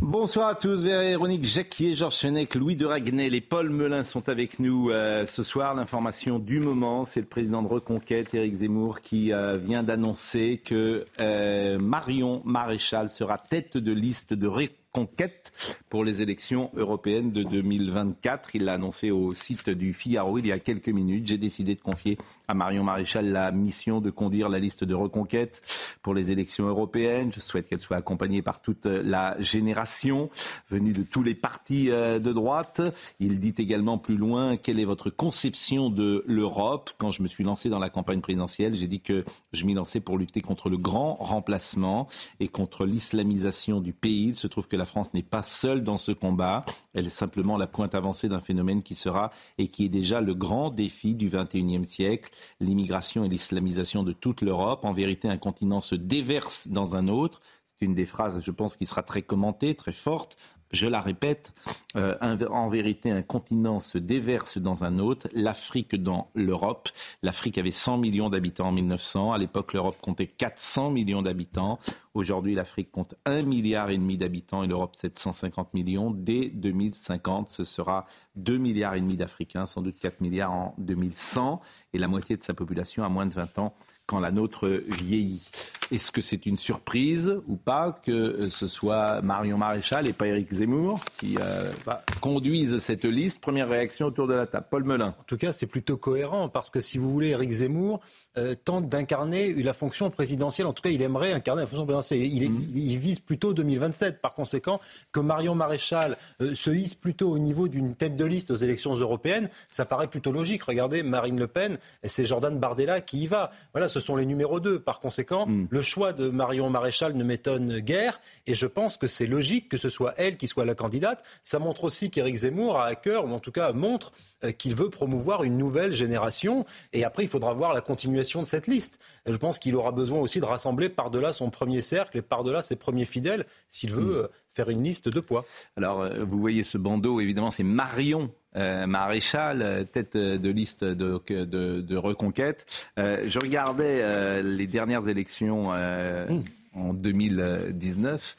Bonsoir à tous, Véronique Jacquier, Georges Fenech, Louis de Ragnel et Paul Melun sont avec nous euh, ce soir. L'information du moment, c'est le président de Reconquête, Éric Zemmour, qui euh, vient d'annoncer que euh, Marion Maréchal sera tête de liste de Reconquête pour les élections européennes de 2024. Il l'a annoncé au site du Figaro il y a quelques minutes. J'ai décidé de confier à Marion Maréchal la mission de conduire la liste de reconquête pour les élections européennes. Je souhaite qu'elle soit accompagnée par toute la génération venue de tous les partis euh, de droite. Il dit également plus loin quelle est votre conception de l'Europe? Quand je me suis lancé dans la campagne présidentielle, j'ai dit que je m'y lançais pour lutter contre le grand remplacement et contre l'islamisation du pays. Il se trouve que la France n'est pas seule dans ce combat. Elle est simplement la pointe avancée d'un phénomène qui sera et qui est déjà le grand défi du XXIe siècle, l'immigration et l'islamisation de toute l'Europe. En vérité, un continent se déverse dans un autre. C'est une des phrases, je pense, qui sera très commentée, très forte je la répète, euh, en vérité, un continent se déverse dans un autre, l'Afrique dans l'Europe. L'Afrique avait 100 millions d'habitants en 1900. À l'époque, l'Europe comptait 400 millions d'habitants. Aujourd'hui, l'Afrique compte 1 milliard et demi d'habitants et l'Europe 750 millions. Dès 2050, ce sera 2 milliards et demi d'Africains, sans doute 4 milliards en 2100 et la moitié de sa population a moins de 20 ans quand la nôtre vieillit. Est-ce que c'est une surprise ou pas que euh, ce soit Marion Maréchal et pas Éric Zemmour qui euh, conduisent cette liste? Première réaction autour de la table. Paul Melun. En tout cas, c'est plutôt cohérent parce que si vous voulez, Éric Zemmour euh, tente d'incarner la fonction présidentielle. En tout cas, il aimerait incarner la fonction présidentielle. Il, mhm. il vise plutôt 2027. Par conséquent, que Marion Maréchal se hisse plutôt au niveau d'une tête de liste aux élections européennes, ça paraît plutôt logique. Regardez, Marine Le Pen, c'est Jordan Bardella qui y va. Voilà, ce sont les numéros 2. Par conséquent, mm. le choix de Marion Maréchal ne m'étonne guère et je pense que c'est logique que ce soit elle qui soit la candidate. Ça montre aussi qu'Éric Zemmour a à cœur, ou en tout cas montre euh, qu'il veut promouvoir une nouvelle génération. Et après, il faudra voir la continuation de cette liste. je pense qu'il aura besoin aussi de rassembler par-delà son premier cercle et par-delà ses premiers fidèles s'il veut mm. euh, faire une liste de poids. Alors, euh, vous voyez ce bandeau, évidemment, c'est Marion euh, maréchal, euh, tête de liste de, de, reconquête. Euh, je regardais les dernières élections mmh. en 2019.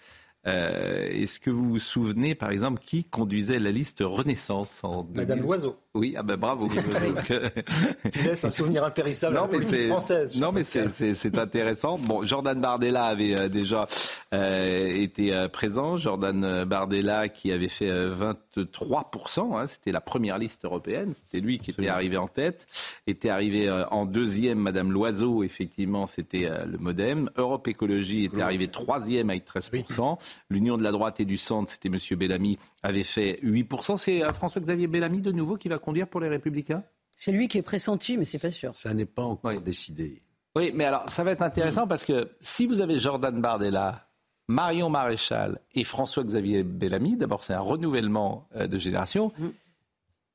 Est-ce que vous vous souvenez, par exemple, qui conduisait la liste Renaissance en Madame Loiseau. Oui, ah ben bravo. laisses un souvenir impérissable non, mais c'est, française. Non, mais c'est, intéressant. Bon, Jordan Bardella avait euh, déjà euh, été euh, présent. Jordan Bardella qui avait fait 23%. Hein, c'était la première liste européenne. C'était lui qui était arrivé en tête. Était arrivé en deuxième, Madame Loiseau. Effectivement, c'était le MoDem. Europe Écologie était arrivé troisième avec 13%. L'Union de la droite et du centre, c'était Monsieur Bellamy, avait fait 8%. C'est François-Xavier Bellamy de nouveau qui va conduire pour les Républicains? C'est lui qui est pressenti, mais c'est pas sûr. Ça n'est pas encore décidé. Oui, mais alors ça va être intéressant parce que si vous avez Jordan Bardella, Marion Maréchal et François-Xavier Bellamy, d'abord c'est un renouvellement euh, de génération. Mm.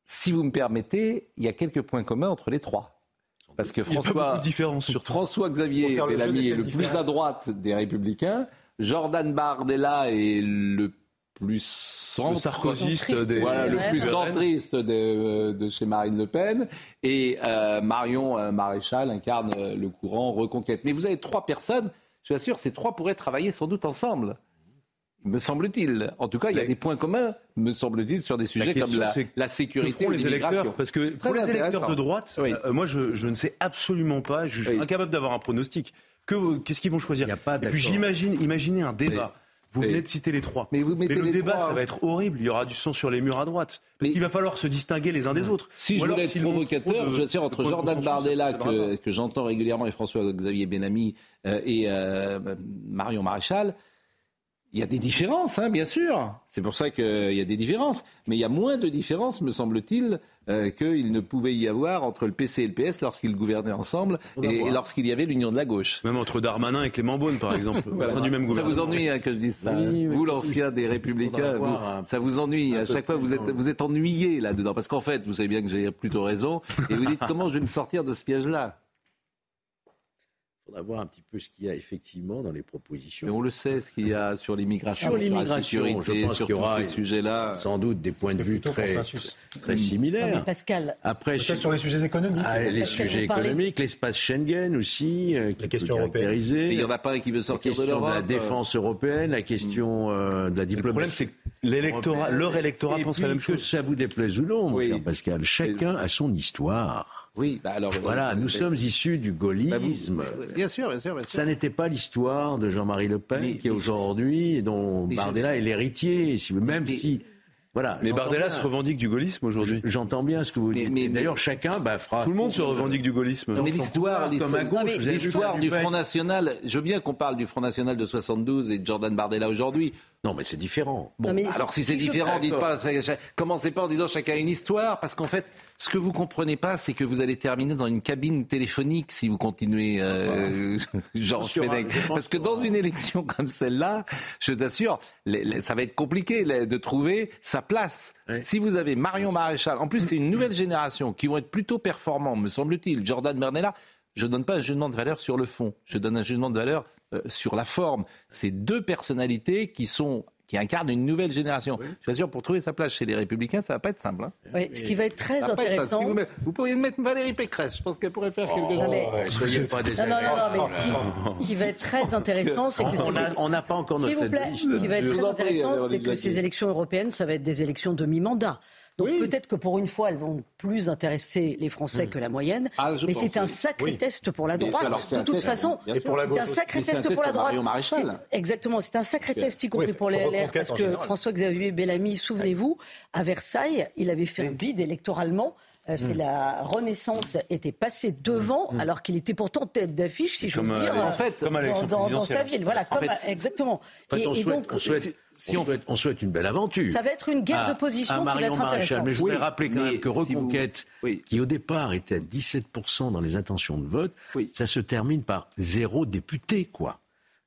Si vous me permettez, il y a quelques points communs entre les trois. Parce que François, François Xavier Bellamy est le plus à droite des Républicains. Jordan Bardella est le plus centriste, des... voilà, le plus centriste de, de, chez Marine Le Pen, et euh, Marion euh, Maréchal incarne euh, le courant Reconquête. Mais vous avez trois personnes, je suis sûr, ces trois pourraient travailler sans doute ensemble. Me semble-t-il. En tout cas, il y a des points communs, me semble-t-il, sur des sujets comme la, la sécurité les électeurs Parce que pour les électeurs de droite, moi, je, je, ne sais absolument pas, je suis incapable d'avoir un pronostic. Qu'est-ce qu'ils vont choisir Et puis j'imagine, imaginez un débat. Vous venez de citer les trois. Mais, vous mettez le débat, ça va être horrible. Il y aura du sang sur les murs à droite. Parce qu'il va falloir se distinguer les uns des autres. Si je voulais être provocateur, je sais entre Jordan Bardella, que, que j'entends régulièrement, et François-Xavier Benami, euh, et euh, Marion Maréchal, il y a des différences, hein, bien sûr. C'est pour ça qu'il y a des différences. Mais il y a moins de différences, me semble-t-il, euh, qu'il ne pouvait y avoir entre le PC et le PS lorsqu'ils gouvernaient ensemble et, lorsqu'il y avait l'union de la gauche. Même entre Darmanin et Clément Beaune, par exemple, du même Ça vous ennuie hein, que je dise ça Vous, l'ancien des Républicains, ça vous ennuie. À chaque fois, vous êtes, vous êtes ennuyé là-dedans. Parce qu'en fait, vous savez bien que j'ai plutôt raison. Et vous dites comment je vais me sortir de ce piège-là? Il faudra voir un petit peu ce qu'il y a effectivement dans les propositions. Mais on le sait, ce qu'il y a sur l'immigration, sur l'immigration, je pense sur qu'il y aura ces sujets-là. Sans doute des points de vue très, très similaires. Pascal. Après, sur les sujets économiques. Ah, les sujets économiques, l'espace Schengen aussi, euh, qui la question européenne. il n'y en a pas un qui veut sortir de l'Europe. La défense européenne, la question euh, de la diplomatie. Le problème, c'est que l'électorat, leur électorat pense la même chose. Que ça vous déplaise ou non, oui. Pascal. Chacun a son histoire. Oui, bah alors. Voilà, nous sommes issus du gaullisme. Bah bien, sûr, bien sûr, Ça n'était pas l'histoire de Jean-Marie Le Pen, qui est aujourd'hui, dont Bardella est l'héritier, même si. Voilà, mais Bardella se revendique du gaullisme aujourd'hui. J'entends bien ce que vous dites. Mais, D'ailleurs, chacun bah, fera. Tout le monde se revendique du gaullisme. mais l'histoire, l'histoire du Front National. Je veux bien qu'on parle du Front National de 72 et de Jordan Bardella aujourd'hui. Non, mais c'est différent. Bon, alors si c'est différent, dites pas, commencez pas en disant chacun une histoire, parce qu'en fait, ce que vous comprenez pas, c'est que vous allez terminer dans une cabine téléphonique si vous continuez, euh, Georges Fenech. Parce que dans une élection comme celle-là, je vous assure, ça va être compliqué de trouver sa place. Si vous avez Marion Maréchal, en plus c'est une nouvelle génération qui vont être plutôt performants, me semble-t-il. Jordan Bernella, je ne donne pas un jugement de valeur sur le fond, je donne un jugement de valeur sur la forme. C'est deux personnalités qui sont qui incarnent une nouvelle génération. Je suis sûr, pour trouver sa place chez les Républicains, ça va pas être simple. Hein. Oui, ce qui va être très intéressant. vous, pourriez mettre Valérie Pécresse. Je pense qu'elle pourrait faire quelque chose. Oh, pas non, non, non, mais ce qui, va être très intéressant, c'est que on n'a pas encore notre. S'il vous plaît, ce qui va être très intéressant, c'est que ces élections européennes, ça va être des élections de mi-mandat. Donc peut-être que pour une fois, elles vont plus intéresser les Français hmm. que la moyenne. Ah, mais c'est un sacré test pour la droite. de toute façon, c'est un sacré test pour la droite. Exactement, c'est un sacré test, y compris pour les LR, parce que François-Xavier Bellamy, souvenez-vous, à Versailles, il avait fait un bide électoralement. Euh, c'est hmm. la Renaissance était passée devant, hmm. alors qu'il était pourtant tête d'affiche, si j'ose dire, en fait, dans, dans, sa ville. Voilà, comme, exactement. et, donc, si on, souhaite, on, souhaite, une belle aventure. Ça va être une guerre de position qui va être intéressante. Mais je voudrais rappeler quand même que Reconquête, qui au départ était à 17% dans les intentions de vote, ça se termine par zéro député, quoi.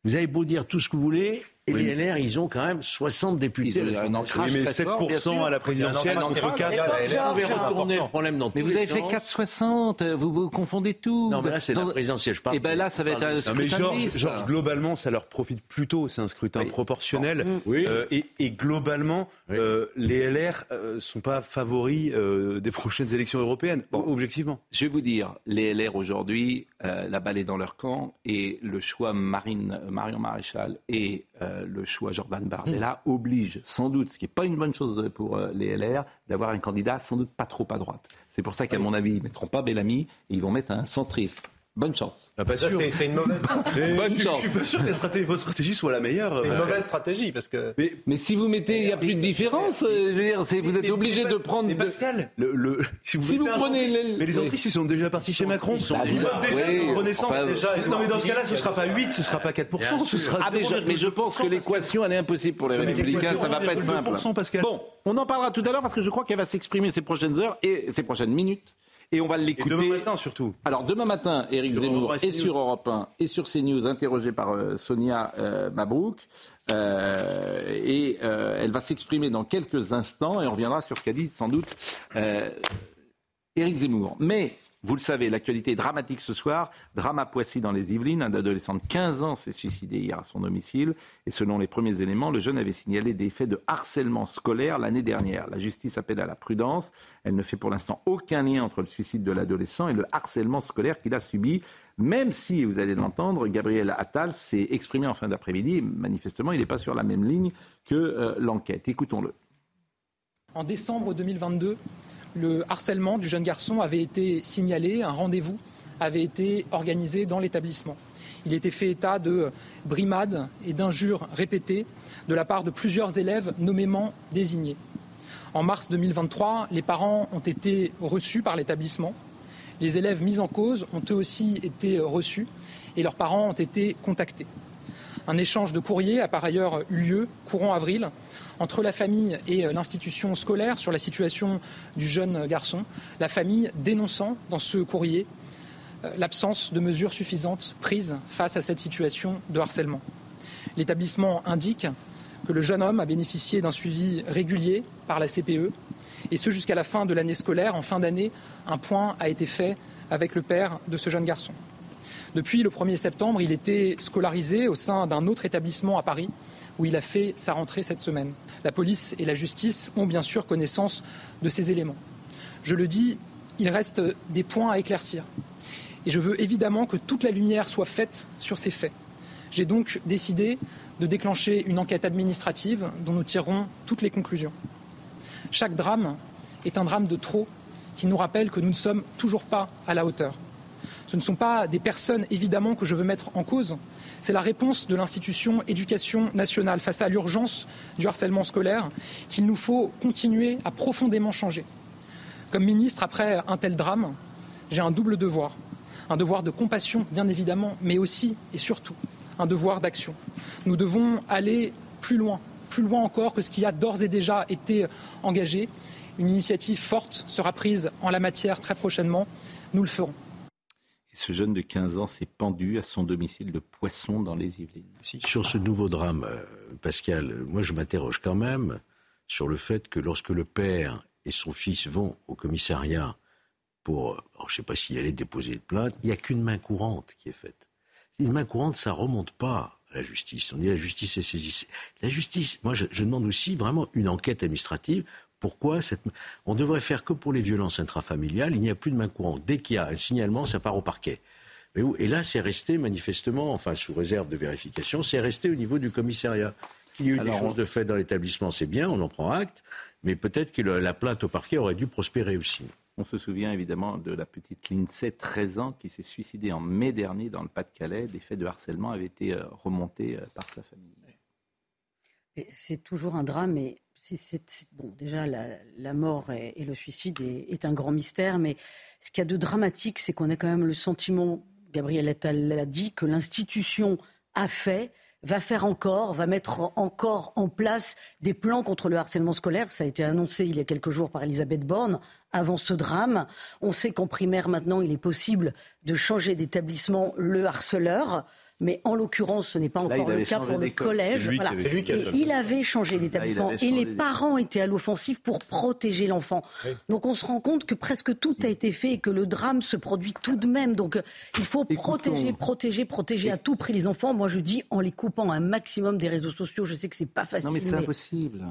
Vous avez beau dire tout ce que vous voulez, et les LR, ils ont quand même 60 députés. Ils un ancrage mais 7% à la présidentielle, entre 4 Vous pouvez retourner le problème dans Mais vous avez fait 4,60, vous, vous confondez tout. Non, mais là, c'est la présidentielle, je parle. Et ben là, ça va être un scrutin mais Georges, globalement, ça leur profite plutôt, c'est un scrutin proportionnel. Euh, et, globalement, euh, les LR ne euh, sont pas favoris des prochaines élections européennes, objectivement. Je vais vous dire, les LR aujourd'hui, la balle est dans leur camp, et le choix Marine, Marion Maréchal et euh, le choix Jordan Bardella hmm. oblige sans doute, ce qui n'est pas une bonne chose pour euh, les LR, d'avoir un candidat sans doute pas trop à droite. C'est pour ça qu'à mon avis, ils ne mettront pas Bellamy et ils vont mettre un centriste. Bonne chance. Ah, c'est une mauvaise stratégie. Bonne chance. Je suis pas sûr que votre stratégie soit la meilleure. C'est une mauvaise stratégie parce que. Mais, si vous mettez, il n'y a plus de différence. Euh, je veux dire, vous êtes obligé de prendre. Mais Pascal, le, si vous, prenez. Les... Mais les entristes, ils sont déjà partis chez Macron. Ils sont déjà, oui, Renaissance. déjà. Non, mais dans ce cas-là, ce ne sera pas 8, ce ne sera pas 4%, ce sera ah, mais, je pense que l'équation, elle est impossible pour les Républicains. Ça ne va pas être simple. Bon, on en parlera tout à l'heure parce que je crois qu'elle va s'exprimer ces prochaines heures et ces prochaines minutes et on va l'écouter. Demain matin surtout. Alors demain matin, Éric Zemmour est sur Europe 1 et sur CNews, interrogé par euh, Sonia euh, Mabrouk. Euh, et elle va s'exprimer dans quelques instants et on reviendra sur ce qu'a dit sans doute Éric Zemmour. Mais vous le savez, l'actualité est dramatique ce soir. Drame à Poissy dans les Yvelines. Un adolescent de 15 ans s'est suicidé hier à son domicile. Et selon les premiers éléments, le jeune avait signalé des faits de harcèlement scolaire l'année dernière. La justice appelle à la prudence. Elle ne fait pour l'instant aucun lien entre le suicide de l'adolescent et le harcèlement scolaire qu'il a subi. Même si, vous allez l'entendre, Gabriel Attal s'est exprimé en fin d'après-midi. Manifestement, il n'est pas sur la même ligne que euh, l'enquête. Écoutons-le. En décembre 2022, le harcèlement du jeune garçon avait été signalé, un rendez-vous avait été organisé dans l'établissement. Il était fait état de brimades et d'injures répétées de la part de plusieurs élèves nommément désignés. En mars 2023, les parents ont été reçus par l'établissement. Les élèves mis en cause ont eux aussi été reçus et leurs parents ont été contactés. Un échange de courriers a par ailleurs eu lieu courant avril entre la famille et l'institution scolaire sur la situation du jeune garçon, la famille dénonçant dans ce courrier l'absence de mesures suffisantes prises face à cette situation de harcèlement. L'établissement indique que le jeune homme a bénéficié d'un suivi régulier par la CPE, et ce jusqu'à la fin de l'année scolaire. En fin d'année, un point a été fait avec le père de ce jeune garçon. Depuis le 1er septembre, il était scolarisé au sein d'un autre établissement à Paris, où il a fait sa rentrée cette semaine. La police et la justice ont bien sûr connaissance de ces éléments. Je le dis, il reste des points à éclaircir. Et je veux évidemment que toute la lumière soit faite sur ces faits. J'ai donc décidé de déclencher une enquête administrative dont nous tirerons toutes les conclusions. Chaque drame est un drame de trop qui nous rappelle que nous ne sommes toujours pas à la hauteur. Ce ne sont pas des personnes, évidemment, que je veux mettre en cause. C'est la réponse de l'institution éducation nationale face à l'urgence du harcèlement scolaire qu'il nous faut continuer à profondément changer. Comme ministre, après un tel drame, j'ai un double devoir. Un devoir de compassion, bien évidemment, mais aussi et surtout un devoir d'action. Nous devons aller plus loin, plus loin encore que ce qui a d'ores et déjà été engagé. Une initiative forte sera prise en la matière très prochainement. Nous le ferons. Ce jeune de 15 ans s'est pendu à son domicile de Poisson dans les Yvelines. Sur ce nouveau drame, euh, Pascal, moi je m'interroge quand même sur le fait que lorsque le père et son fils vont au commissariat pour, je ne sais pas s'il allait déposer une plainte, il n'y a qu'une main courante qui est faite. Une main courante, ça remonte pas à la justice. On dit la justice est saisie. La justice, moi je, demande aussi vraiment une enquête administrative. Pourquoi cette... On devrait faire comme pour les violences intrafamiliales, il n'y a plus de main courante. Dès qu'il y a un signalement, ça part au parquet. Et là, c'est resté manifestement, enfin sous réserve de vérification, c'est resté au niveau du commissariat. Qu'il y ait eu des choses de fait dans l'établissement, c'est bien, on en prend acte, mais peut-être que la plainte au parquet aurait dû prospérer aussi. On se souvient évidemment de la petite Lindsay, 13 ans, qui s'est suicidée en mai dernier dans le Pas-de-Calais. Des faits de harcèlement avaient été euh, remontés euh, par sa famille. C'est toujours un drame, bon, déjà la, mort et, le suicide est, un grand mystère, mais ce qu'il y a de dramatique, c'est qu'on a quand même le sentiment, Gabriel Attal l'a dit, que l'institution a fait va faire encore, va mettre encore en place des plans contre le harcèlement scolaire. Ça a été annoncé il y a quelques jours par Elisabeth Borne avant ce drame. On sait qu'en primaire maintenant, il est possible de changer d'établissement le harceleur mais en l'occurrence, ce n'est pas encore le cas pour le collège. il avait changé d'établissement et les parents étaient à l'offensive pour protéger l'enfant. Donc on se rend compte que presque tout a été fait et que le drame se produit tout de même. Donc il faut protéger, protéger, protéger à tout prix les enfants. Moi je dis en les coupant un maximum des réseaux sociaux. Je sais que c'est pas facile. Non mais c'est impossible.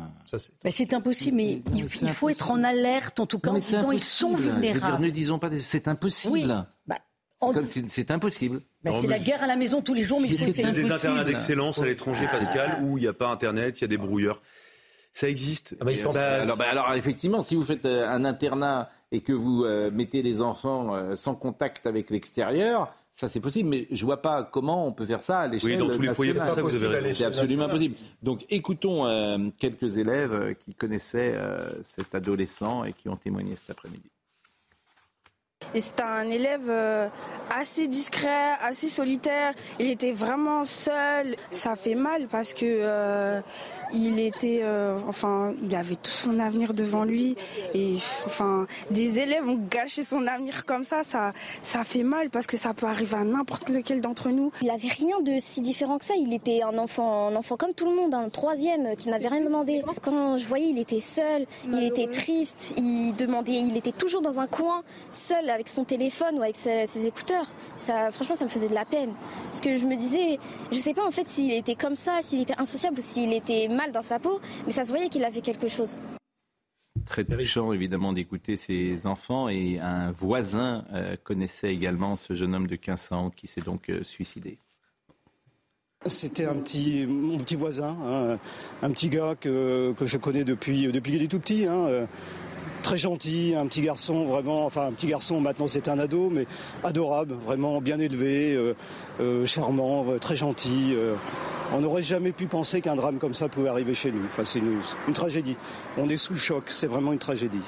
c'est impossible, mais, il, faut être en alerte en tout cas en disant ils sont vulnérables. ne disons pas c'est impossible. Bah, c'est impossible. Bah, c'est la guerre à la maison tous les jours, mais il faut faire. des internats d'excellence à l'étranger, Pascal, où il n'y a pas Internet, il y a des brouilleurs. Ça existe. Ah bah, bah, alors, effectivement, si vous faites euh, un internat et que vous euh, mettez les enfants euh, sans contact avec l'extérieur, ça c'est possible, mais je vois pas comment on peut faire ça à l'échelle oui, dans tous les foyers, C'est absolument impossible. Donc écoutons quelques élèves qui connaissaient cet adolescent et qui ont témoigné cet après-midi. C'était un élève euh, assez discret, assez solitaire. Il était vraiment seul. Ça fait mal parce que euh, il était, euh, enfin, il avait tout son avenir devant lui. Et enfin, des élèves ont gâché son avenir comme ça, ça, ça fait mal parce que ça peut arriver à n'importe lequel d'entre nous. Il avait rien de si différent que ça. Il était un enfant, un enfant comme tout le monde, un troisième qui n'avait rien demandé. Quand je voyais, il était seul, il était triste, il demandait, il était toujours dans un coin, seul avec son téléphone ou avec ses, écouteurs. Ça, franchement, ça me faisait de la peine. Parce que je me disais, je sais pas en fait s'il était comme ça, s'il était insociable ou s'il était mal dans sa peau, mais ça se voyait qu'il avait quelque chose. Très touchant évidemment d'écouter ses enfants et un voisin euh, connaissait également ce jeune homme de 15 ans qui s'est donc euh, suicidé. C'était un petit, mon petit voisin, hein, un petit gars que, que, je connais depuis, depuis qu'il est tout petit. Hein, euh, très gentil, un petit garçon vraiment, enfin un petit garçon maintenant c'est un ado, mais adorable, vraiment bien élevé, charmant, très gentil. On n'aurait jamais pu penser qu'un drame comme ça pouvait arriver chez nous. Enfin, c'est une, tragédie. On est sous le choc, c'est vraiment une tragédie.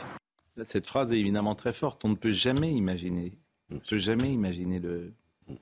Cette phrase est évidemment très forte. On ne peut jamais imaginer, on ne peut jamais imaginer le,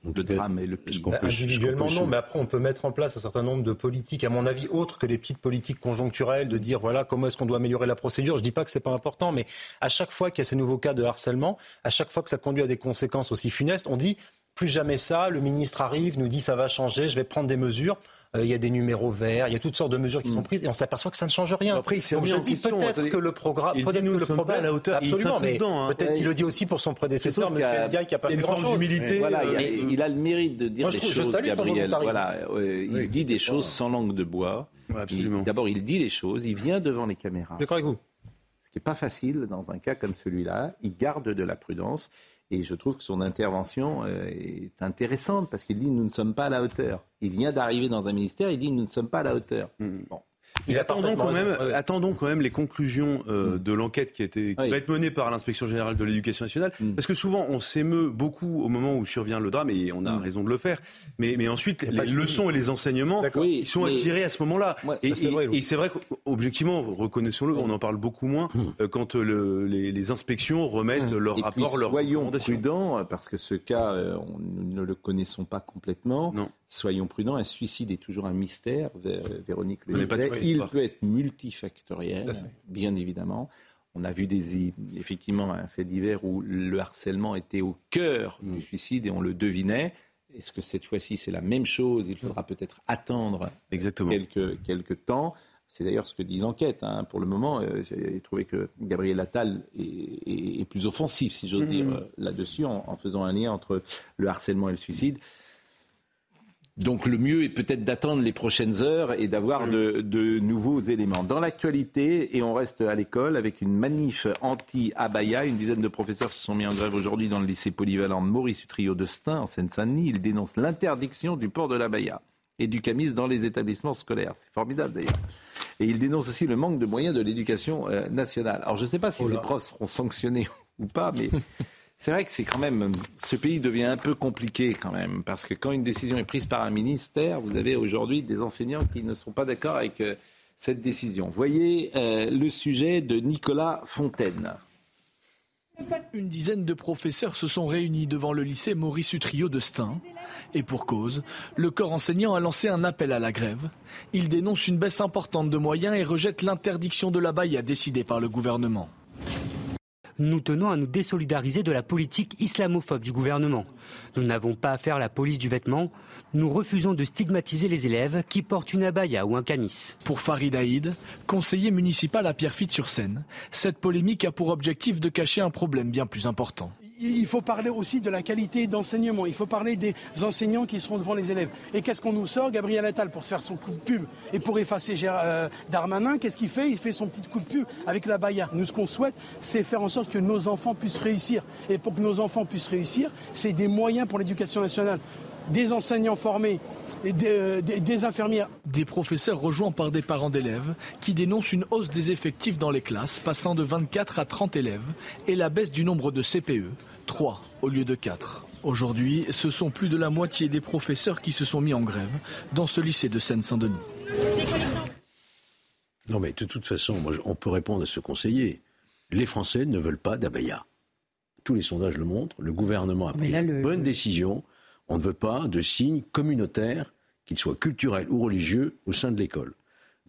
le drame et le pire. Bah, individuellement, non, mais après, on peut mettre en place un certain nombre de politiques, à mon avis, autres que les petites politiques conjoncturelles, de dire, voilà, comment est-ce qu'on doit améliorer la procédure. Je ne dis pas que ce n'est pas important, mais à chaque fois qu'il y a ces nouveaux cas de harcèlement, à chaque fois que ça conduit à des conséquences aussi funestes, on dit, plus jamais ça, le ministre arrive, nous dit, ça va changer, je vais prendre des mesures. Euh, il y a des numéros verts, il y a toutes sortes de mesures qui sont mm. prises et on s'aperçoit que ça ne change rien. Après, il s'est remis en question. Peut-être que le programme, il ne sommes pas à la hauteur. Absolument, mais hein. peut-être qu'il le dit aussi pour son prédécesseur, M. Ndiaye, qui n'a pas fait grand-chose. Voilà, il a le mérite de dire des choses, Gabriel. Voilà, il dit des choses sans langue de bois. D'abord, il dit les choses, il vient devant les caméras. D'accord avec vous. Ce qui n'est pas facile dans un cas comme celui-là. Il garde de la prudence. Et je trouve que son intervention euh, est intéressante parce qu'il dit nous ne sommes pas à la hauteur. Il vient d'arriver dans un ministère, il dit nous ne sommes pas à la hauteur. Mmh. Bon. Il attendons quand, même, attendons quand même les conclusions euh, mm. de l'enquête qui, qui va être menée par l'inspection générale de l'éducation nationale. Mm. Parce que souvent, on s'émeut beaucoup au moment où survient le drame, et on a mm. raison de le faire. Mais, mais ensuite, les leçons et les enseignements, ils sont attirés à ce moment-là. et, c'est vrai qu'objectivement, reconnaissons-le, on en parle beaucoup moins euh, quand euh, les, inspections remettent leur rapport, leur Soyons prudents, parce que ce cas, nous ne le connaissons pas complètement. Non. Soyons prudents, un suicide est toujours un mystère. Véronique le disait. Il peut être multifactoriel, bien évidemment. On a vu des, effectivement un fait divers où le harcèlement était au cœur du mm. suicide et on le devinait. Est-ce que cette fois-ci c'est la même chose? Il faudra peut-être attendre Exactement. Quelques, quelques temps. C'est d'ailleurs ce que dit l'enquête. Hein. Pour le moment, euh, j'ai trouvé que Gabriel Attal est, plus offensif, si j'ose mm. dire, euh, là-dessus, en, faisant un lien entre le harcèlement et le suicide. Donc le mieux est peut-être d'attendre les prochaines heures et d'avoir de, nouveaux éléments. Dans l'actualité, et on reste à l'école avec une manif anti-abaya, une dizaine de professeurs se sont mis en grève aujourd'hui dans le lycée polyvalent de Maurice Utrio de Stein en Seine-Saint-Denis. Ils dénoncent l'interdiction du port de l'abaya et du camis dans les établissements scolaires. C'est formidable d'ailleurs. Et ils dénoncent aussi le manque de moyens de l'éducation euh, nationale. Alors je ne sais pas si oh ces profs seront sanctionnés ou pas, mais c'est vrai que c'est quand même, ce pays devient un peu compliqué quand même, parce que quand une décision est prise par un ministère, vous avez aujourd'hui des enseignants qui ne sont pas d'accord avec euh, cette décision. Voyez euh, le sujet de Nicolas Fontaine. Une dizaine de professeurs se sont réunis devant le lycée Maurice Utrio de Stein. Et pour cause, le corps enseignant a lancé un appel à la grève. Il dénonce une baisse importante de moyens et rejette l'interdiction de la baille décidée par le gouvernement nous tenons à nous désolidariser de la politique islamophobe du gouvernement. Nous n'avons pas à faire la police du vêtement. Nous refusons de stigmatiser les élèves qui portent une abaya ou un camis. Pour Farid Haïd, conseiller municipal à Pierrefitte-sur-Seine, cette polémique a pour objectif de cacher un problème bien plus important il faut parler aussi de la qualité d'enseignement. Il faut parler des enseignants qui seront devant les élèves. Et qu'est-ce qu'on nous sort Gabriel Attal pour faire son coup de pub et pour effacer euh, Darmanin, qu'est-ce qu'il fait? Il fait son petit coup de pub avec la Baïa. Nous, ce qu'on souhaite, c'est faire en sorte que nos enfants puissent réussir. Et pour que nos enfants puissent réussir, c'est des moyens pour l'éducation nationale des enseignants formés, et des, des, infirmières. Des professeurs rejoints par des parents d'élèves qui dénoncent une hausse des effectifs dans les classes, passant de 24 à 30 élèves, et la baisse du nombre de CPE, 3 au lieu de 4. Aujourd'hui, ce sont plus de la moitié des professeurs qui se sont mis en grève dans ce lycée de Seine-Saint-Denis. Non mais de toute façon, on peut répondre à ce conseiller. Les Français ne veulent pas d'abaya. Tous les sondages le montrent. Le gouvernement a pris une bonne décision. On ne veut pas de signes communautaires, qu'ils soient culturels ou religieux, au sein de l'école.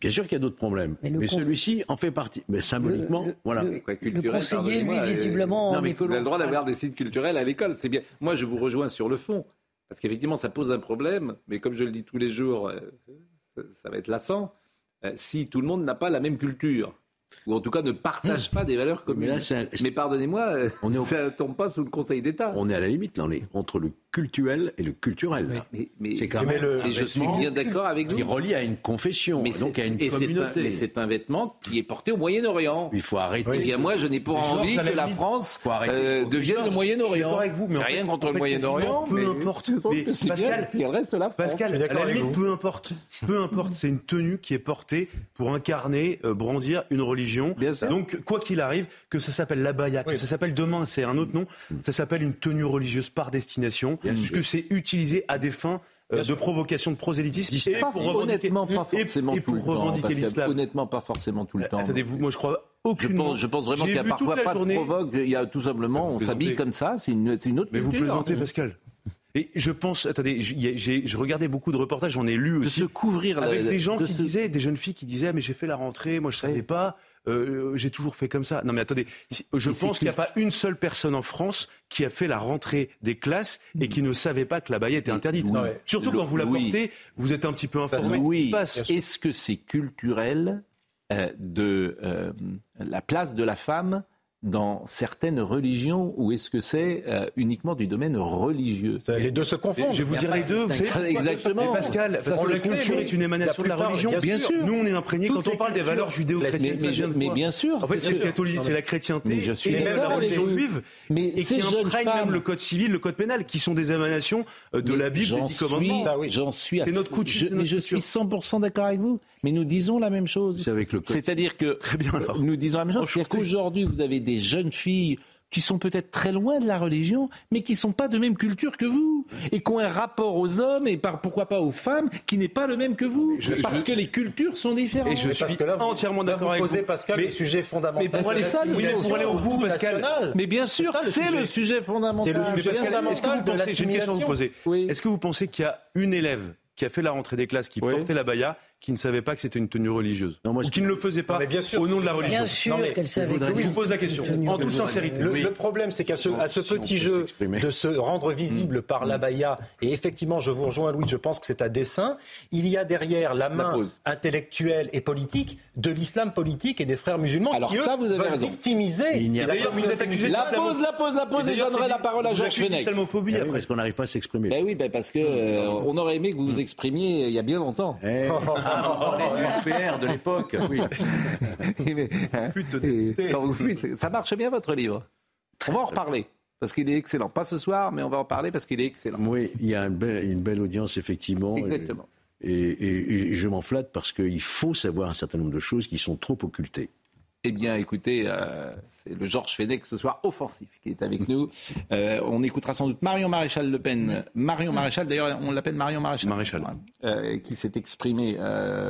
Bien sûr qu'il y a d'autres problèmes, mais, celui-ci en fait partie. Mais symboliquement, voilà. Le, conseiller, lui, visiblement, non, mais vous avez le droit d'avoir des signes culturels à l'école, c'est bien. Moi, je vous rejoins sur le fond, parce qu'effectivement, ça pose un problème, mais comme je le dis tous les jours, euh, ça, va être lassant. Euh, si tout le monde n'a pas la même culture, ou en tout cas ne partage hmm. pas des valeurs communes. Mais, pardonnez-moi, ça ne tombe pas sous le Conseil d'État. On est à la limite, là, entre le cultuel et le culturel. Mais, c'est quand même le, et je suis bien d'accord avec vous. Qui relie à une confession, donc à une communauté. mais c'est un vêtement qui est porté au Moyen-Orient. Il faut arrêter. Eh bien moi, je n'ai pas envie que la France euh, devienne le Moyen-Orient. avec vous, mais rien contre le Moyen-Orient. Peu importe. Pascal, si elle reste France. Pascal, à la limite, peu importe. Peu importe, c'est une tenue qui est portée pour incarner, euh, brandir une religion. Donc, quoi qu'il arrive, que ça s'appelle l'abaya, que ça s'appelle demain, c'est un autre nom, ça s'appelle une tenue religieuse par destination puisque c'est utilisé à des fins euh, de provocation de prosélytisme et pour honnêtement pas forcément tout le temps, honnêtement pas forcément tout le euh, temps. Attendez-vous, moi je crois aucunement. Je pense, vraiment qu'il y a parfois pas de provoque, il y a tout simplement on s'habille comme ça, c'est une, une, autre Mais vous plaisantez Pascal. Et je pense, attendez, je regardais beaucoup de reportages, j'en ai lu aussi. De se couvrir avec des gens qui disaient, des jeunes filles qui disaient, ah, mais j'ai fait la rentrée, moi je savais pas. Euh, j'ai toujours fait comme ça. Non mais attendez, je pense qu'il n'y a pas une seule personne en France qui a fait la rentrée des classes et qui ne savait pas que la baïa était interdite. Surtout quand vous la portez, vous êtes un petit peu informé. Oui. Est-ce que c'est culturel euh, de euh, la place de la femme dans certaines religions ou est-ce que c'est euh, uniquement du domaine religieux? Les deux se confondent. Je vais vous dire les deux. Exactement. Pascal, parce que la culture est une émanation de la religion. Bien sûr. Nous, on est imprégnés quand on parle des valeurs judéo-chrétiennes. Mais, bien sûr. En fait, c'est le catholicisme, c'est la chrétienté, mais je suis et même la religion juive, mais et qui imprègne même le code civil, le code pénal, qui sont des émanations euh, de la Bible, des commandements. J'en suis. C'est notre coutume. Mais je suis 100% d'accord avec vous. Mais nous disons la même chose. C'est-à-dire que nous disons la même chose. C'est-à-dire qu'aujourd'hui, vous avez des jeunes filles qui sont peut-être très loin de la religion, mais qui sont pas de même culture que vous, et qui ont un rapport aux hommes et par, pourquoi pas aux femmes qui n'est pas le même que vous, parce que les cultures sont différentes. Et je suis entièrement d'accord avec vous. Pascal, mais, le sujet fondamental. Mais pour, aller, ça, pour aller au bout, Pascal. Mais bien sûr, c'est le, sujet fondamental. C'est le sujet fondamental. J'ai une question à vous poser. Est-ce que vous pensez qu'il y a une élève qui a fait la rentrée des classes, qui portait la baya, qui ne savait pas que c'était une tenue religieuse non, moi, ou qui ne le faisait pas au nom de la religion. Bien sûr qu'elle savait. Je vous pose la question en toute sincérité. Le, problème, c'est qu'à ce, à ce petit jeu de se rendre visible mm. par la baya, et effectivement, je vous rejoins, Louis, je pense que c'est à dessein, il y a derrière la main intellectuelle et politique de l'islam politique et des frères musulmans Alors qui, ça, vous avez raison. victimiser. D'ailleurs, vous êtes accusé La pause, la pause, la pause, et je donnerai la parole à Georges Fenech. islamophobie après. Parce qu'on n'arrive pas à s'exprimer. Ben oui, ben parce que euh, on aurait aimé que vous vous exprimiez il y a bien longtemps. Eh. PR de l'époque. Oui. quand vous fuite, ça marche bien votre livre. On va en reparler. Parce qu'il est excellent. Pas ce soir, mais on va en parler parce qu'il est excellent. Oui, il y a une belle, une belle audience, effectivement. Exactement. Et, et je m'en flatte parce qu'il faut savoir un certain nombre de choses qui sont trop occultées. Eh bien, écoutez, euh, c'est le Georges Fenech ce soir offensif qui est avec nous. Euh, on écoutera sans doute Marion Maréchal Le Pen. Marion Maréchal, d'ailleurs, on l'appelle Marion Maréchal. Maréchal. Euh, qui s'est exprimé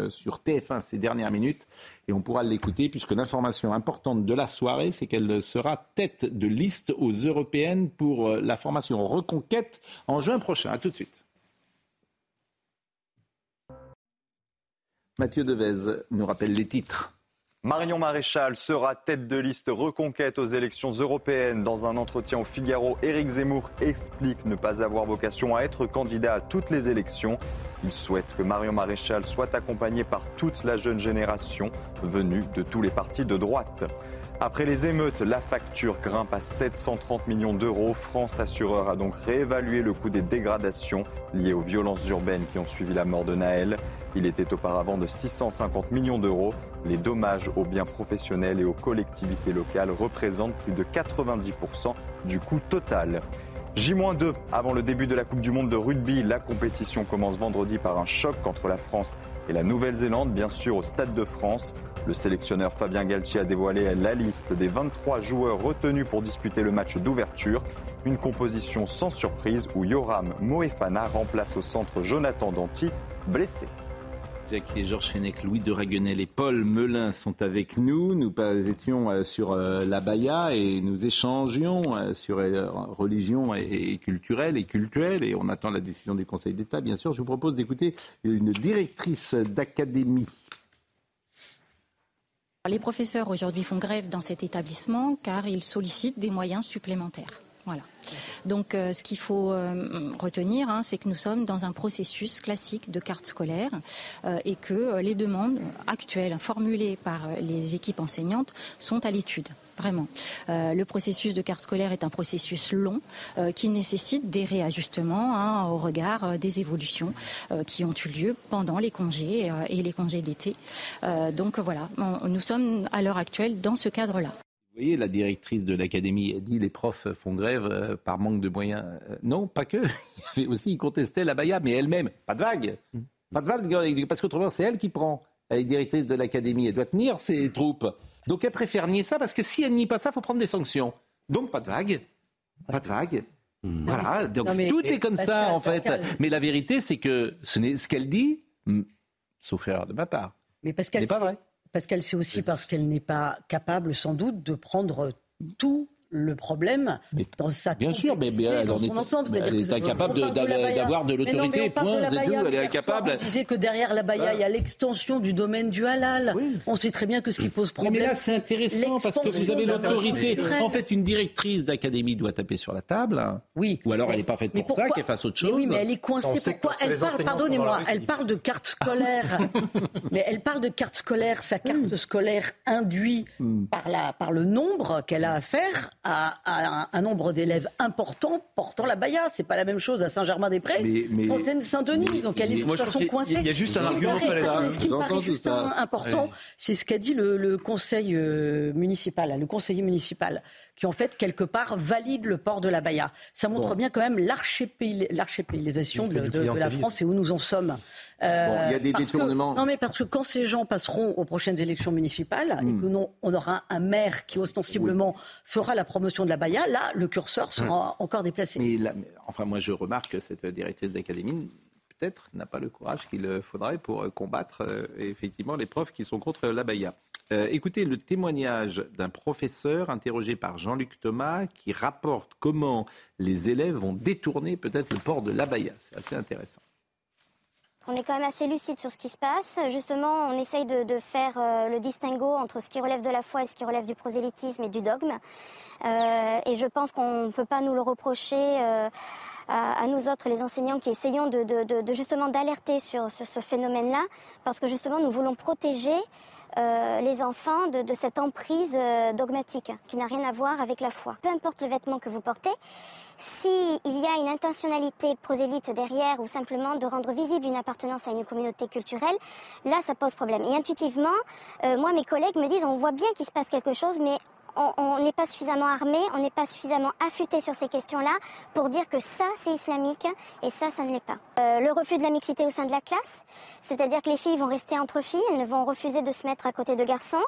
sur TF1 ces dernières minutes. Et on pourra l'écouter puisque l'information importante de la soirée, c'est qu'elle sera tête de liste aux européennes pour la formation Reconquête en juin prochain. A tout de suite. Mathieu Devez nous rappelle les titres. Marion Maréchal sera tête de liste reconquête aux élections européennes. Dans un entretien au Figaro, Éric Zemmour explique ne pas avoir vocation à être candidat à toutes les élections. Il souhaite que Marion Maréchal soit accompagnée par toute la jeune génération venue de tous les partis de droite. Après les émeutes, la facture grimpe à 730 millions d'euros. France Assureur a donc réévalué le coût des dégradations liées aux violences urbaines qui ont suivi la mort de Naël. Il était auparavant de 650 millions d'euros. Les dommages aux biens professionnels et aux collectivités locales représentent plus de 90% du coût total. J-2 avant le début de la Coupe du Monde de rugby. La compétition commence vendredi par un choc entre la France et la Nouvelle-Zélande, bien sûr au Stade de France. Le sélectionneur Fabien Galtier a dévoilé la liste des 23 joueurs retenus pour disputer le match d'ouverture. Une composition sans surprise où Yoram Moefana remplace au centre Jonathan Danti, blessé. Jacques et Georges Fenech, Louis de Raguenel et Paul Melun sont avec nous. Nous étions euh, sur euh, la Baïa et nous échangions euh, sur religion et culturelle et culturelle et on attend la décision du Conseil d'État. Bien sûr, je vous propose d'écouter une directrice d'académie. Les professeurs aujourd'hui font grève dans cet établissement car ils sollicitent des moyens supplémentaires. Voilà. Donc, euh, ce qu'il faut euh, retenir, hein, c'est que nous sommes dans un processus classique de carte scolaire euh, et que les demandes actuelles formulées par les équipes enseignantes sont à l'étude vraiment. le processus de carte scolaire est un processus long qui nécessite des réajustements hein, au regard des évolutions qui ont eu lieu pendant les congés et les congés d'été. donc voilà, nous sommes à l'heure actuelle dans ce cadre-là. Vous voyez, la directrice de l'académie a dit les profs font grève euh, par manque de moyens. Euh, non, pas que. Il y avait aussi, ils contestaient la Baïa, mais elle-même. Pas de vague. Mm. Pas de vague, parce qu'autrement, c'est elle qui prend. Elle est directrice de l'académie. Elle doit tenir ses troupes. Donc elle préfère nier ça, parce que si elle nie pas ça, il faut prendre des sanctions. Donc pas de vague. Pas de vague. Mm. Voilà, donc tout est comme ça en fait. Mais la vérité, c'est que ce, ce qu'elle dit, sauf erreur de ma part, mais n'est pas vrai. Parce qu'elle sait aussi parce qu'elle n'est pas capable, sans doute, de prendre tout le problème dans sa Bien sûr, mais bien, elle, est, ensemble, elle est incapable d'avoir de, l'autorité, point, c'est tout, elle est incapable. Vous disiez que derrière la Baïa, il y a l'extension du domaine du halal. On sait très bien que ce qui pose problème... Mais là, c'est intéressant, parce que vous avez l'autorité. En fait, une directrice d'académie doit taper sur la table. Oui. Ou alors, elle n'est pas faite pour ça, qu'elle fasse autre chose. oui, mais elle est coincée. Pourquoi Elle parle, pardonnez-moi, elle parle de carte scolaire. mais elle parle de carte scolaire. Sa carte scolaire induit hmm. par, la, par le nombre qu'elle a à faire à, un, nombre d'élèves important portant la baya. C'est pas la même chose à Saint-Germain-des-Prés qu'en Seine-Saint-Denis. Donc elle est de toute façon coincée. Il y a juste un argument Ce qui me paraît juste important, c'est ce qu'a dit le, conseil euh, municipal, le conseiller municipal, qui en fait quelque part valide le port de la baya. Ça montre bien quand même l'archipélisation de, de, la France et où nous en sommes. Euh, il y a des détournements. non, mais parce que quand ces gens passeront aux prochaines élections municipales et hmm. que non, on aura un maire qui ostensiblement fera la promotion de la Baïa, là, le curseur sera hmm. encore déplacé. Mais, enfin, moi, je remarque que cette directrice d'académie peut-être n'a pas le courage qu'il faudrait pour combattre euh, effectivement les profs qui sont contre la Baïa. Euh, écoutez le témoignage d'un professeur interrogé par Jean-Luc Thomas qui rapporte comment les élèves vont détourner peut-être le port de l'abaya. C'est assez intéressant on est quand même assez lucide sur ce qui se passe. Justement, on essaye de, faire euh, le distinguo entre ce qui relève de la foi et ce qui relève du prosélytisme et du dogme. Euh, et je pense qu'on ne peut pas nous le reprocher. Euh, à, nous autres, les enseignants, qui essayons de, justement d'alerter sur, ce phénomène-là, parce que justement nous voulons protéger les enfants de, cette emprise dogmatique qui n'a rien à voir avec la foi. Peu importe le vêtement que vous portez, s'il y a une intentionnalité prosélyte derrière ou simplement de rendre visible une appartenance à une communauté culturelle, là ça pose problème. Et intuitivement, euh, moi mes collègues me disent on voit bien qu'il se passe quelque chose, mais on n'est pas suffisamment armé, on n'est pas suffisamment affûté sur ces questions-là pour dire que ça c'est islamique et ça ça ne l'est pas. Euh, le refus de la mixité au sein de la classe, c'est-à-dire que les filles vont rester entre filles, elles ne vont refuser de se mettre à côté de garçons.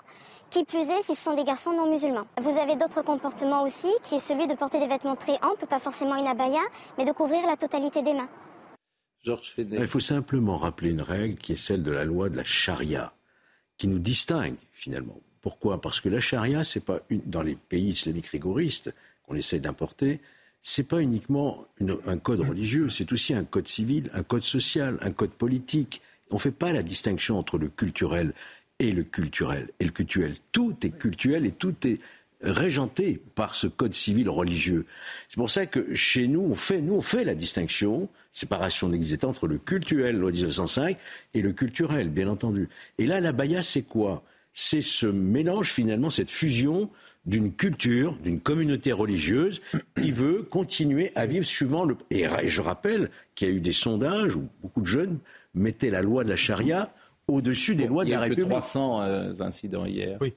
Qui plus est, si ce sont des garçons non musulmans. Vous avez d'autres comportements aussi, qui est celui de porter des vêtements très amples, pas forcément une abaya, mais de couvrir la totalité des mains. Georges Il faut simplement rappeler une règle qui est celle de la loi de la charia, qui nous distingue finalement. Pourquoi? Parce que la charia, c'est pas dans les pays islamiques rigoristes qu'on essaie d'importer, c'est pas uniquement un code religieux, c'est aussi un code civil, un code social, un code politique. On ne fait pas la distinction entre le culturel et le culturel. Et le culturel, tout est culturel et tout est régenté par ce code civil religieux. C'est pour ça que chez nous, on fait, nous, on fait la distinction, séparation d'existence entre le culturel, loi 1905, et le culturel, bien entendu. Et là, la baya, c'est quoi? C'est ce mélange, finalement, cette fusion d'une culture, d'une communauté religieuse qui veut continuer à vivre suivant le... Et je rappelle qu'il y a eu des sondages où beaucoup de jeunes mettaient la loi de la charia au-dessus des lois de la République. Il y a que 300 euh, incidents hier. Oui.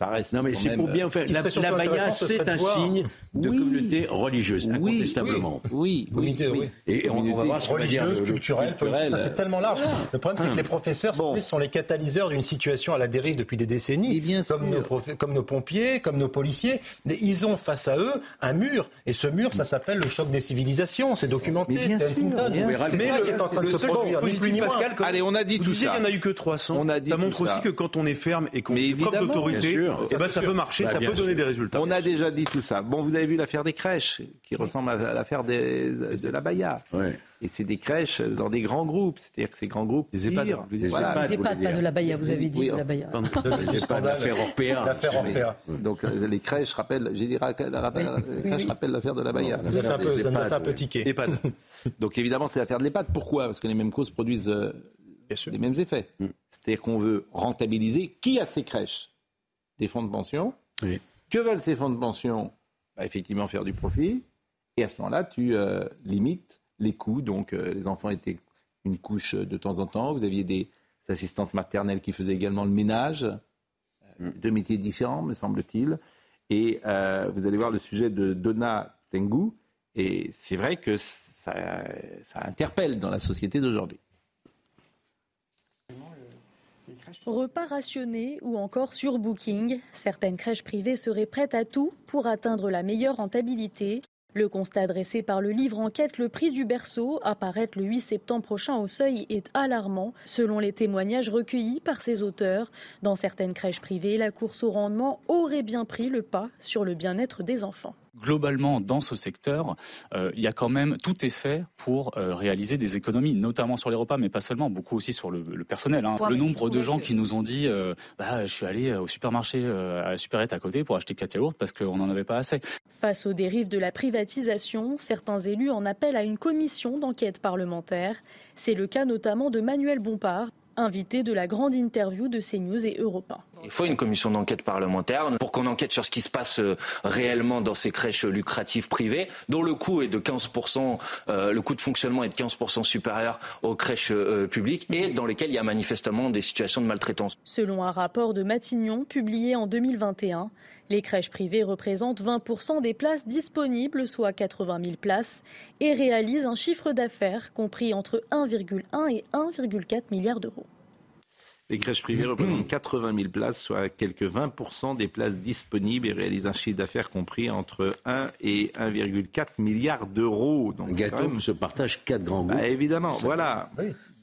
Ça reste. Non, mais c'est pour bien faire. La, la Baïa, c'est un signe de communauté religieuse, incontestablement. Oui, oui, oui. Et on, va voir ce religieuse, culturelle, c'est tellement large. Le problème, c'est que les professeurs sont les catalyseurs d'une situation à la dérive depuis des décennies, comme nos, comme nos pompiers, comme nos policiers. Ils ont face à eux un mur, et ce mur, ça s'appelle le choc des civilisations. C'est documenté. C'est Huntington. Mais le qui est en train de se produire. Pascal, allez, on a dit tout ça. Il n'y en a eu que 300. Ça montre aussi que quand on est ferme et qu'on preuve d'autorité et eh ben, ça peut marcher, bah, ça peut donner des résultats. On a déjà dit tout ça. Bon, vous avez vu l'affaire des crèches, qui ressemble à l'affaire de la Baïa. Et c'est des crèches dans des grands groupes. C'est-à-dire que ces grands groupes. Des EHPAD. Des EHPAD, pas de la Baïa, vous avez dit de la Baïa. Les EHPAD, l'affaire Orpea. Donc euh, les crèches rappellent, j'ai dit, la crèche rappelle l'affaire de la Baïa. Ça peu, ça fait un peu tiquer. Donc évidemment, c'est l'affaire de l'EHPAD. Pourquoi? Parce que les mêmes causes produisent euh, les mêmes effets. Mm. C'est-à-dire qu'on veut rentabiliser qui a ces crèches? Des fonds de pension. Que veulent ces fonds de pension? Bah, Effectivement, faire du profit. Et à ce moment-là, tu euh, limites les coûts. Donc, euh, les enfants étaient une couche de temps en temps. Vous aviez des assistantes maternelles qui faisaient également le ménage. Euh, mm. Deux métiers différents, me semble-t-il. Et vous allez voir le sujet de Donna Tengu. Et c'est vrai que ça interpelle dans la société d'aujourd'hui. Repas rationnés ou encore sur Booking, certaines crèches privées seraient prêtes à tout pour atteindre la meilleure rentabilité. Le constat dressé par le livre enquête Le prix du berceau, apparaître le 8 septembre prochain au seuil, est alarmant. Selon les témoignages recueillis par ses auteurs, dans certaines crèches privées, la course au rendement aurait bien pris le pas sur le bien-être des enfants globalement, dans ce secteur, euh, il y a quand même tout est fait pour euh, réaliser des économies, notamment sur les repas, mais pas seulement, beaucoup aussi sur le, personnel. Hein. le nombre de gens qui nous ont dit euh, bah, Je suis allé au supermarché à la supérette à côté pour acheter 4 yaourts parce qu'on n'en avait pas assez. Face aux dérives de la privatisation, certains élus en appellent à une commission d'enquête parlementaire. C'est le cas notamment de Manuel Bompard, invité de la grande interview de CNews et Europa. Il faut une commission d'enquête parlementaire pour qu'on enquête sur ce qui se passe euh, réellement dans ces crèches lucratives privées, dont le coût est de 15%, euh, le coût de fonctionnement est de 15% supérieur aux crèches euh, publiques et dans lesquelles il y a manifestement des situations de maltraitance. Selon un rapport de Matignon publié en 2021, les crèches privées représentent 20% des places disponibles, soit 80 000 places, et réalisent un chiffre d'affaires compris entre 1,1 et 1,4 milliard d'euros. Les crèches privées représentent 80 000 places, soit quelques 20% des places disponibles et réalisent un chiffre d'affaires compris entre 1 et 1,4 milliard d'euros. Donc, un gâteau se partage quatre grands bah, groupes. évidemment, voilà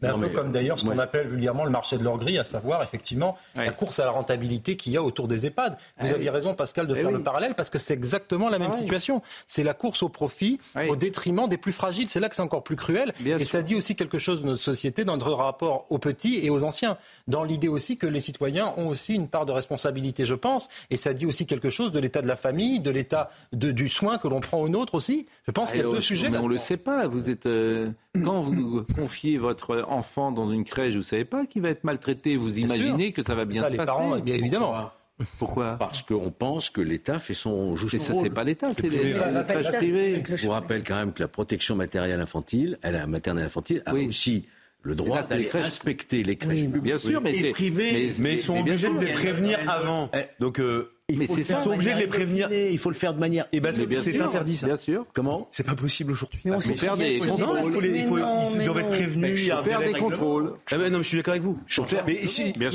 un peu comme d'ailleurs ce qu'on appelle vulgairement le marché de l'or gris, à savoir effectivement la course à la rentabilité qu'il y a autour des EHPAD. Vous ah aviez raison, Pascal, de eh faire le parallèle parce que c'est exactement la même ah situation. C'est la course au profit au détriment des plus fragiles. C'est là que c'est encore plus cruel. et ça dit aussi quelque chose de notre société, dans notre rapport aux petits et aux anciens. Dans l'idée aussi que les citoyens ont aussi une part de responsabilité, je pense. Et ça dit aussi quelque chose de l'état de la famille, de l'état du soin que l'on prend au nôtre aussi. Je pense qu'il y a deux sujets. on ne le sait pas. Vous êtes, euh, quand vous confiez votre enfant dans une crèche, vous savez pas qu'il va être maltraité? Vous imaginez que ça va bien se passer. Parents, bien évidemment. Pourquoi? Parce qu'on pense que l'État fait son joue Mais ça, c'est pas l'État, c'est les, crèches privées. Je vous rappelle quand même que la protection matérielle infantile, elle, la maternelle infantile, a aussi le droit d'aller inspecter les crèches publiques. Bien sûr, mais c'est privé. Mais, ils sont obligés de les prévenir avant. Eh, Donc euh, mais c'est ça. Ils sont obligés de les prévenir. Il faut le faire de manière. Et eh ben c'est interdit ça. Bien sûr. Comment C'est pas possible aujourd'hui. Mais on sait faire des contrôles. Il faut les, il faut, ils doivent être prévenus. Il faut faire des contrôles. Ah ben non, je suis d'accord avec vous. Mais si, mais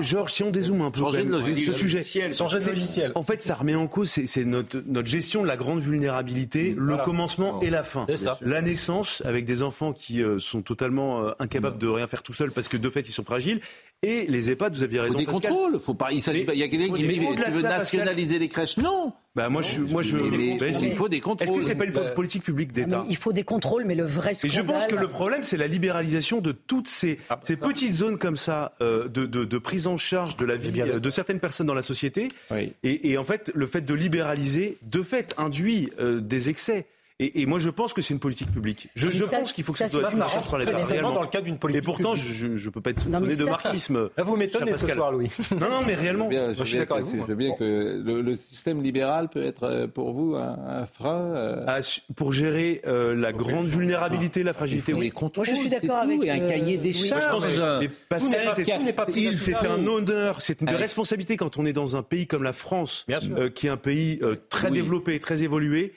Georges, si on dézoome un peu ce sujet, changer de logiciel. En fait, ça remet en cause c'est notre notre gestion de la grande vulnérabilité, le commencement et la fin. La naissance avec des enfants qui euh, sont totalement euh, incapables de rien faire tout seuls parce que de fait ils sont fragiles et les EHPAD, vous aviez raison. Il faut des contrôles. Faut pas. Il s'agit. Il y a quelqu'un qui veut nationaliser les crèches. Non. Bah moi je moi je mais, il faut des contrôles. Est-ce que c'est pas une euh, politique publique d'État Il faut des contrôles mais le vrai scandale. Et je pense que le problème c'est la libéralisation de toutes ces, ah, ces petites zones comme ça euh, de, de, de, prise en charge de la vie de certaines personnes dans la société oui. et, et, en fait le fait de libéraliser de fait induit euh, des excès. Et, moi, je pense que c'est une politique publique. Je, pense qu'il faut que ça, soit ça rentre précisément dans le cadre d'une politique. Et pourtant, je ne peux pas être soupçonné de marxisme. Là, vous m'étonnez ce soir, Louis. Non, non, mais réellement. Je, suis d'accord avec vous. Je veux bien que le, système libéral peut être euh, pour vous un, frein. Euh, ah, pour gérer euh, la grande vulnérabilité, la fragilité. Oui, moi, je suis d'accord avec. Et un cahier des charges. c'est un honneur, c'est une responsabilité quand on est dans un pays comme la France, qui est un pays très développé, très évolué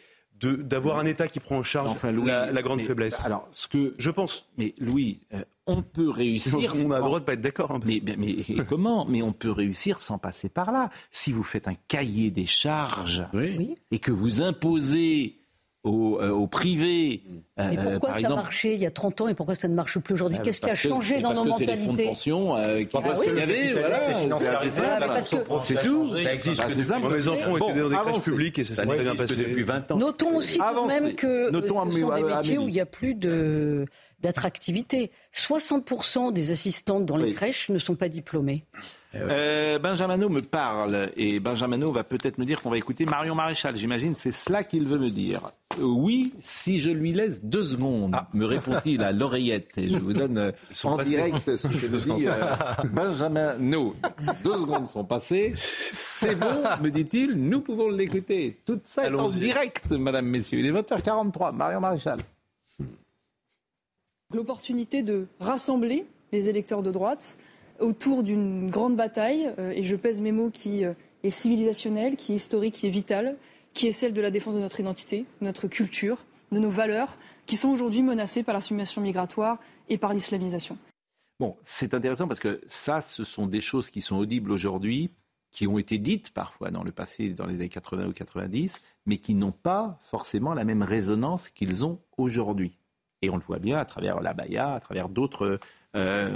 d'avoir un État qui prend en charge la, grande faiblesse. Alors, ce que je pense, mais Louis, euh, on peut réussir. On a le droit de pas être d'accord. Hein, mais, mais, comment Mais on peut réussir sans passer par là. Si vous faites un cahier des charges et que vous imposez au, euh, privé. Mais euh, pourquoi ça marchait il y a 30 ans et pourquoi ça ne marche plus aujourd'hui? Qu'est-ce qui a changé dans nos mentalités Parce que c'est les fonds de pension euh, qui parce qu'il y avait, voilà. C'est tout. Ça existe. C'est simple. Mes enfants étaient dans des crèches publiques et ça s'est bien passé depuis 20 ans. Notons aussi quand même que ce sont des métiers où il n'y a plus de d'attractivité. 60% des assistantes dans les crèches ne sont pas diplômées. Eh euh, Benjamino me parle et Benjamino va peut-être me dire qu'on va écouter Marion Maréchal. J'imagine c'est cela qu'il veut me dire. Euh, oui, si je lui laisse deux secondes, ah. me répond-il à l'oreillette. Et je vous donne euh, en direct ce que me dit Benjamino. Deux secondes sont passées. C'est bon, me dit-il. Nous pouvons l'écouter. Tout ça est en direct, Madame, Messieurs. Il est 20h43. Marion Maréchal. L'opportunité de rassembler les électeurs de droite autour d'une grande bataille, euh, et je pèse mes mots, qui euh, est civilisationnelle, qui est historique, qui est vitale, qui est celle de la défense de notre identité, de notre culture, de nos valeurs, qui sont aujourd'hui menacées par l'assumation migratoire et par l'islamisation. Bon, c'est intéressant parce que ça, ce sont des choses qui sont audibles aujourd'hui qui ont été dites parfois dans le passé, dans les années 80 ou 90, mais qui n'ont pas forcément la même résonance qu'ils ont aujourd'hui. Et on le voit bien à travers la Baïa, à travers d'autres euh,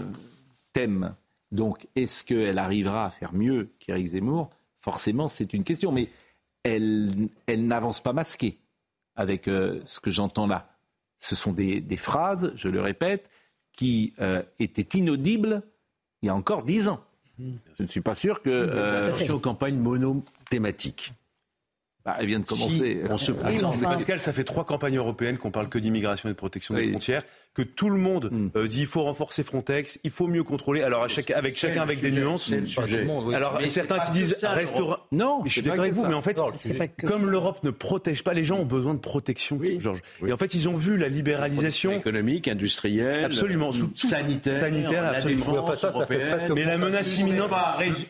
thèmes. Donc, est-ce qu'elle arrivera à faire mieux qu'Éric Zemmour? Forcément, c'est une question. Mais elle, elle n'avance pas masquée avec euh, ce que j'entends là. Ce sont des, phrases, je le répète, qui euh, étaient inaudibles il y a encore dix ans. Je ne suis pas sûr que. Euh, Attention aux campagnes monothématiques. Bah, elle vient de commencer. on se Pascal, ça fait trois campagnes européennes qu'on parle que d'immigration et de protection des frontières, que tout le monde hmm. euh, dit il faut renforcer Frontex, il faut mieux contrôler. Alors à chaque, avec chacun avec des nuances. Alors certains qui disent restera. Non, je suis d'accord avec vous, mais en fait, comme l'Europe ne protège pas, les gens ont besoin de protection, Georges. Et en fait, ils ont vu la libéralisation économique, industrielle, absolument, sanitaire, sanitaire, absolument. mais la menace imminente.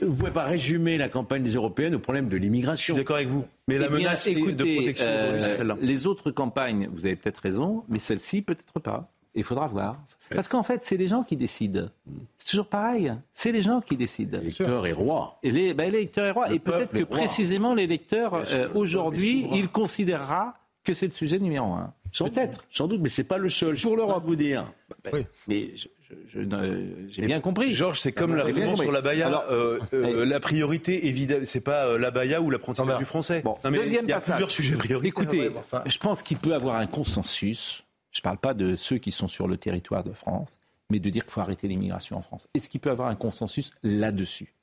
Vous ne pouvez pas résumer la campagne des européennes au problème de l'immigration. Je suis d'accord avec vous. Mais la eh menace de protection, celle-là. Les autres campagnes, vous avez peut-être raison, mais celle-ci, peut-être pas. Il faudra voir. Parce qu'en fait, c'est les gens qui décident. C'est toujours pareil. C'est les gens qui décident. L'électeur est roi. Et les, ben, l'électeur est roi. et peut-être que précisément l'électeur, euh, aujourd'hui, il considérera que c'est le sujet numéro un. Peut-être. Sans doute, mais c'est pas le seul. Pour l'Europe, vous dire. oui. Mais j'ai bien compris. Georges, c'est comme la réponse sur la Baïa. Euh, euh, la priorité, évidemment, c'est pas euh, la Baïa ou l'apprentissage du français. Bon, non, mais il y a plusieurs sujets prioritaires. Écoutez, je pense qu'il peut avoir un consensus. Je ne parle pas de ceux qui sont sur le territoire de France, mais de dire qu'il faut arrêter l'immigration en France. Est-ce qu'il peut avoir un consensus là-dessus?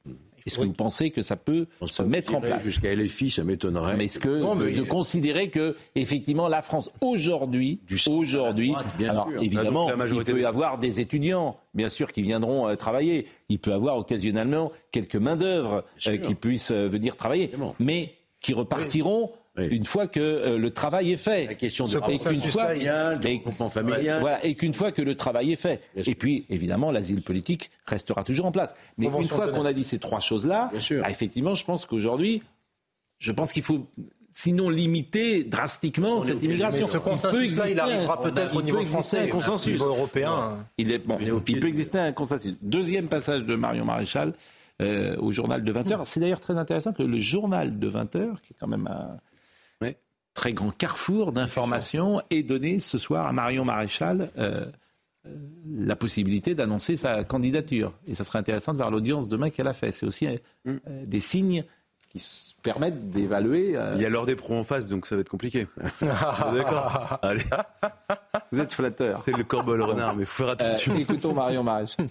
Est-ce que vous pensez que ça peut se mettre en place Jusqu'à LFI, ça m'étonnerait. Mais est-ce que de, considérer que effectivement la France aujourd'hui, aujourd'hui, alors évidemment, il peut y avoir des étudiants, bien sûr, qui viendront euh, travailler. Il peut y avoir occasionnellement quelques mains d'œuvre euh, qui puissent euh, venir travailler, mais qui repartiront une fois que euh, le travail est fait. La question de et qu'une fois, et qu'une fois que le travail est fait. Et puis, évidemment, l'asile politique restera toujours en place. Mais une fois qu'on a dit ces trois choses-là, bah, effectivement, je pense qu'aujourd'hui, je pense qu'il faut sinon limiter drastiquement cette immigration. Mais ce consensus il arrivera peut-être au niveau français, un consensus. Au niveau européen. Il, est, bon, il peut exister un consensus. Deuxième passage de Marion Maréchal euh, au journal de 20h. C'est d'ailleurs très intéressant que le journal de 20h, qui est quand même un très grand carrefour d'informations est donné ce soir à Marion Maréchal euh, euh, la possibilité d'annoncer sa candidature. Et ça serait intéressant de voir l'audience demain qu'elle a fait. C'est aussi euh, mm. des signes qui permettent d'évaluer. Il y a l'heure des pros en face, donc ça va être compliqué. D'accord? Allez. Vous êtes flatteur. C'est le corbeau le renard, mais il faut faire attention. écoutons Marion Maréchal.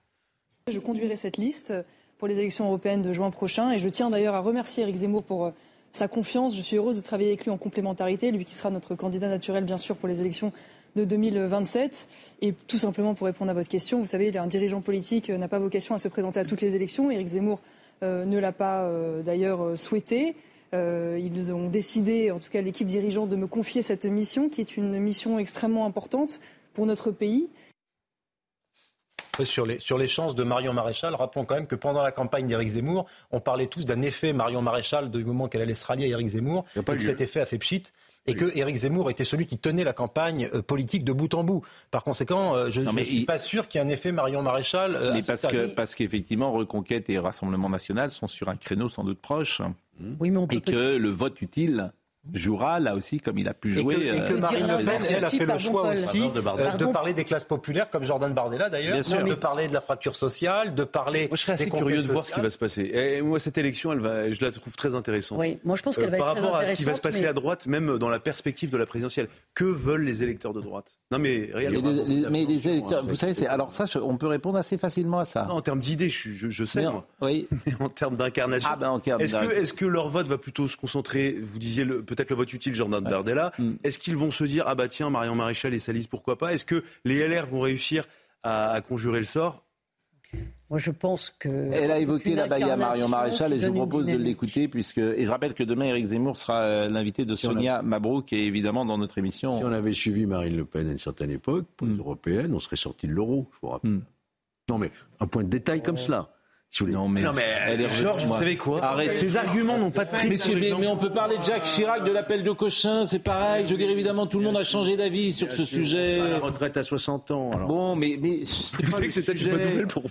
Je conduirai cette liste pour les élections européennes de juin prochain et je tiens d'ailleurs à remercier Eric Zemmour pour sa confiance. Je suis heureuse de travailler avec lui en complémentarité, lui qui sera notre candidat naturel, bien sûr, pour les élections de 2027. Et tout simplement pour répondre à votre question, vous savez, un dirigeant politique n'a pas vocation à se présenter à toutes les élections. Éric Zemmour euh, ne l'a pas euh, d'ailleurs euh, souhaité. ils ont décidé, en tout cas l'équipe dirigeante, de me confier cette mission, qui est une mission extrêmement importante pour notre pays. Sur les, sur les chances de Marion Maréchal, rappelons quand même que pendant la campagne d'Éric Zemmour, on parlait tous d'un effet Marion Maréchal du moment qu'elle allait se rallier à Éric Zemmour, et que cet effet a fait pchit et que Éric Zemmour était celui qui tenait la campagne euh, politique de bout en bout. Par conséquent, euh, je ne suis pas sûr qu'il y ait un effet Marion Maréchal. Euh, mais parce, que, parce qu'effectivement, Reconquête et Rassemblement national sont sur un créneau sans doute proche. Oui, mais on et que le vote utile jouera là aussi comme il a pu jouer. Et que, Marine Le Pen, elle a fait le choix aussi de, parler des classes populaires, comme Jordan Bardella d'ailleurs, de parler de la fracture sociale, de parler. Moi, je serais assez curieux de voir ce qui va se passer. Et moi, cette élection, elle va, je la trouve très intéressante. Oui, moi, je pense qu'elle va Par être rapport à ce qui va se passer à droite, même dans la perspective de la présidentielle, que veulent les électeurs de droite? Non, mais réellement. Mais, les, électeurs, vous savez, alors ça, on peut répondre assez facilement à ça. Non, en termes d'idées, je, je, sais. oui. Mais en termes d'incarnation. Ah ben, est-ce que, est que leur vote va plutôt se concentrer Vous disiez peut-être le vote utile, genre Bardella. Mm. Est-ce qu'ils vont se dire ah bah tiens Marion Maréchal et sa liste pourquoi pas? Est-ce que les LR vont réussir à, conjurer le sort? Moi, je pense que. Elle a évoqué la Baïa Marion Maréchal et je vous propose de l'écouter puisque. Et je rappelle que demain, Éric Zemmour sera euh, l'invité de Sonia Mabrouk qui est évidemment dans notre émission. Si on avait suivi Marine Le Pen à une certaine époque, pour les mm. européennes, on serait sorti de l'euro, je vous rappelle. Mm. Non, mais un point de détail comme cela. Non mais, non mais Georges, vous savez quoi Arrête. Ces arguments n'ont pas de prix. Mais, mais, on peut parler de Jacques Chirac, de l'appel de Cochin, c'est pareil. Je veux dire, évidemment, tout le monde a changé d'avis sur ce sujet. La retraite à 60 ans. Alors. Bon, mais, mais vous savez que c'est une bonne nouvelle pour.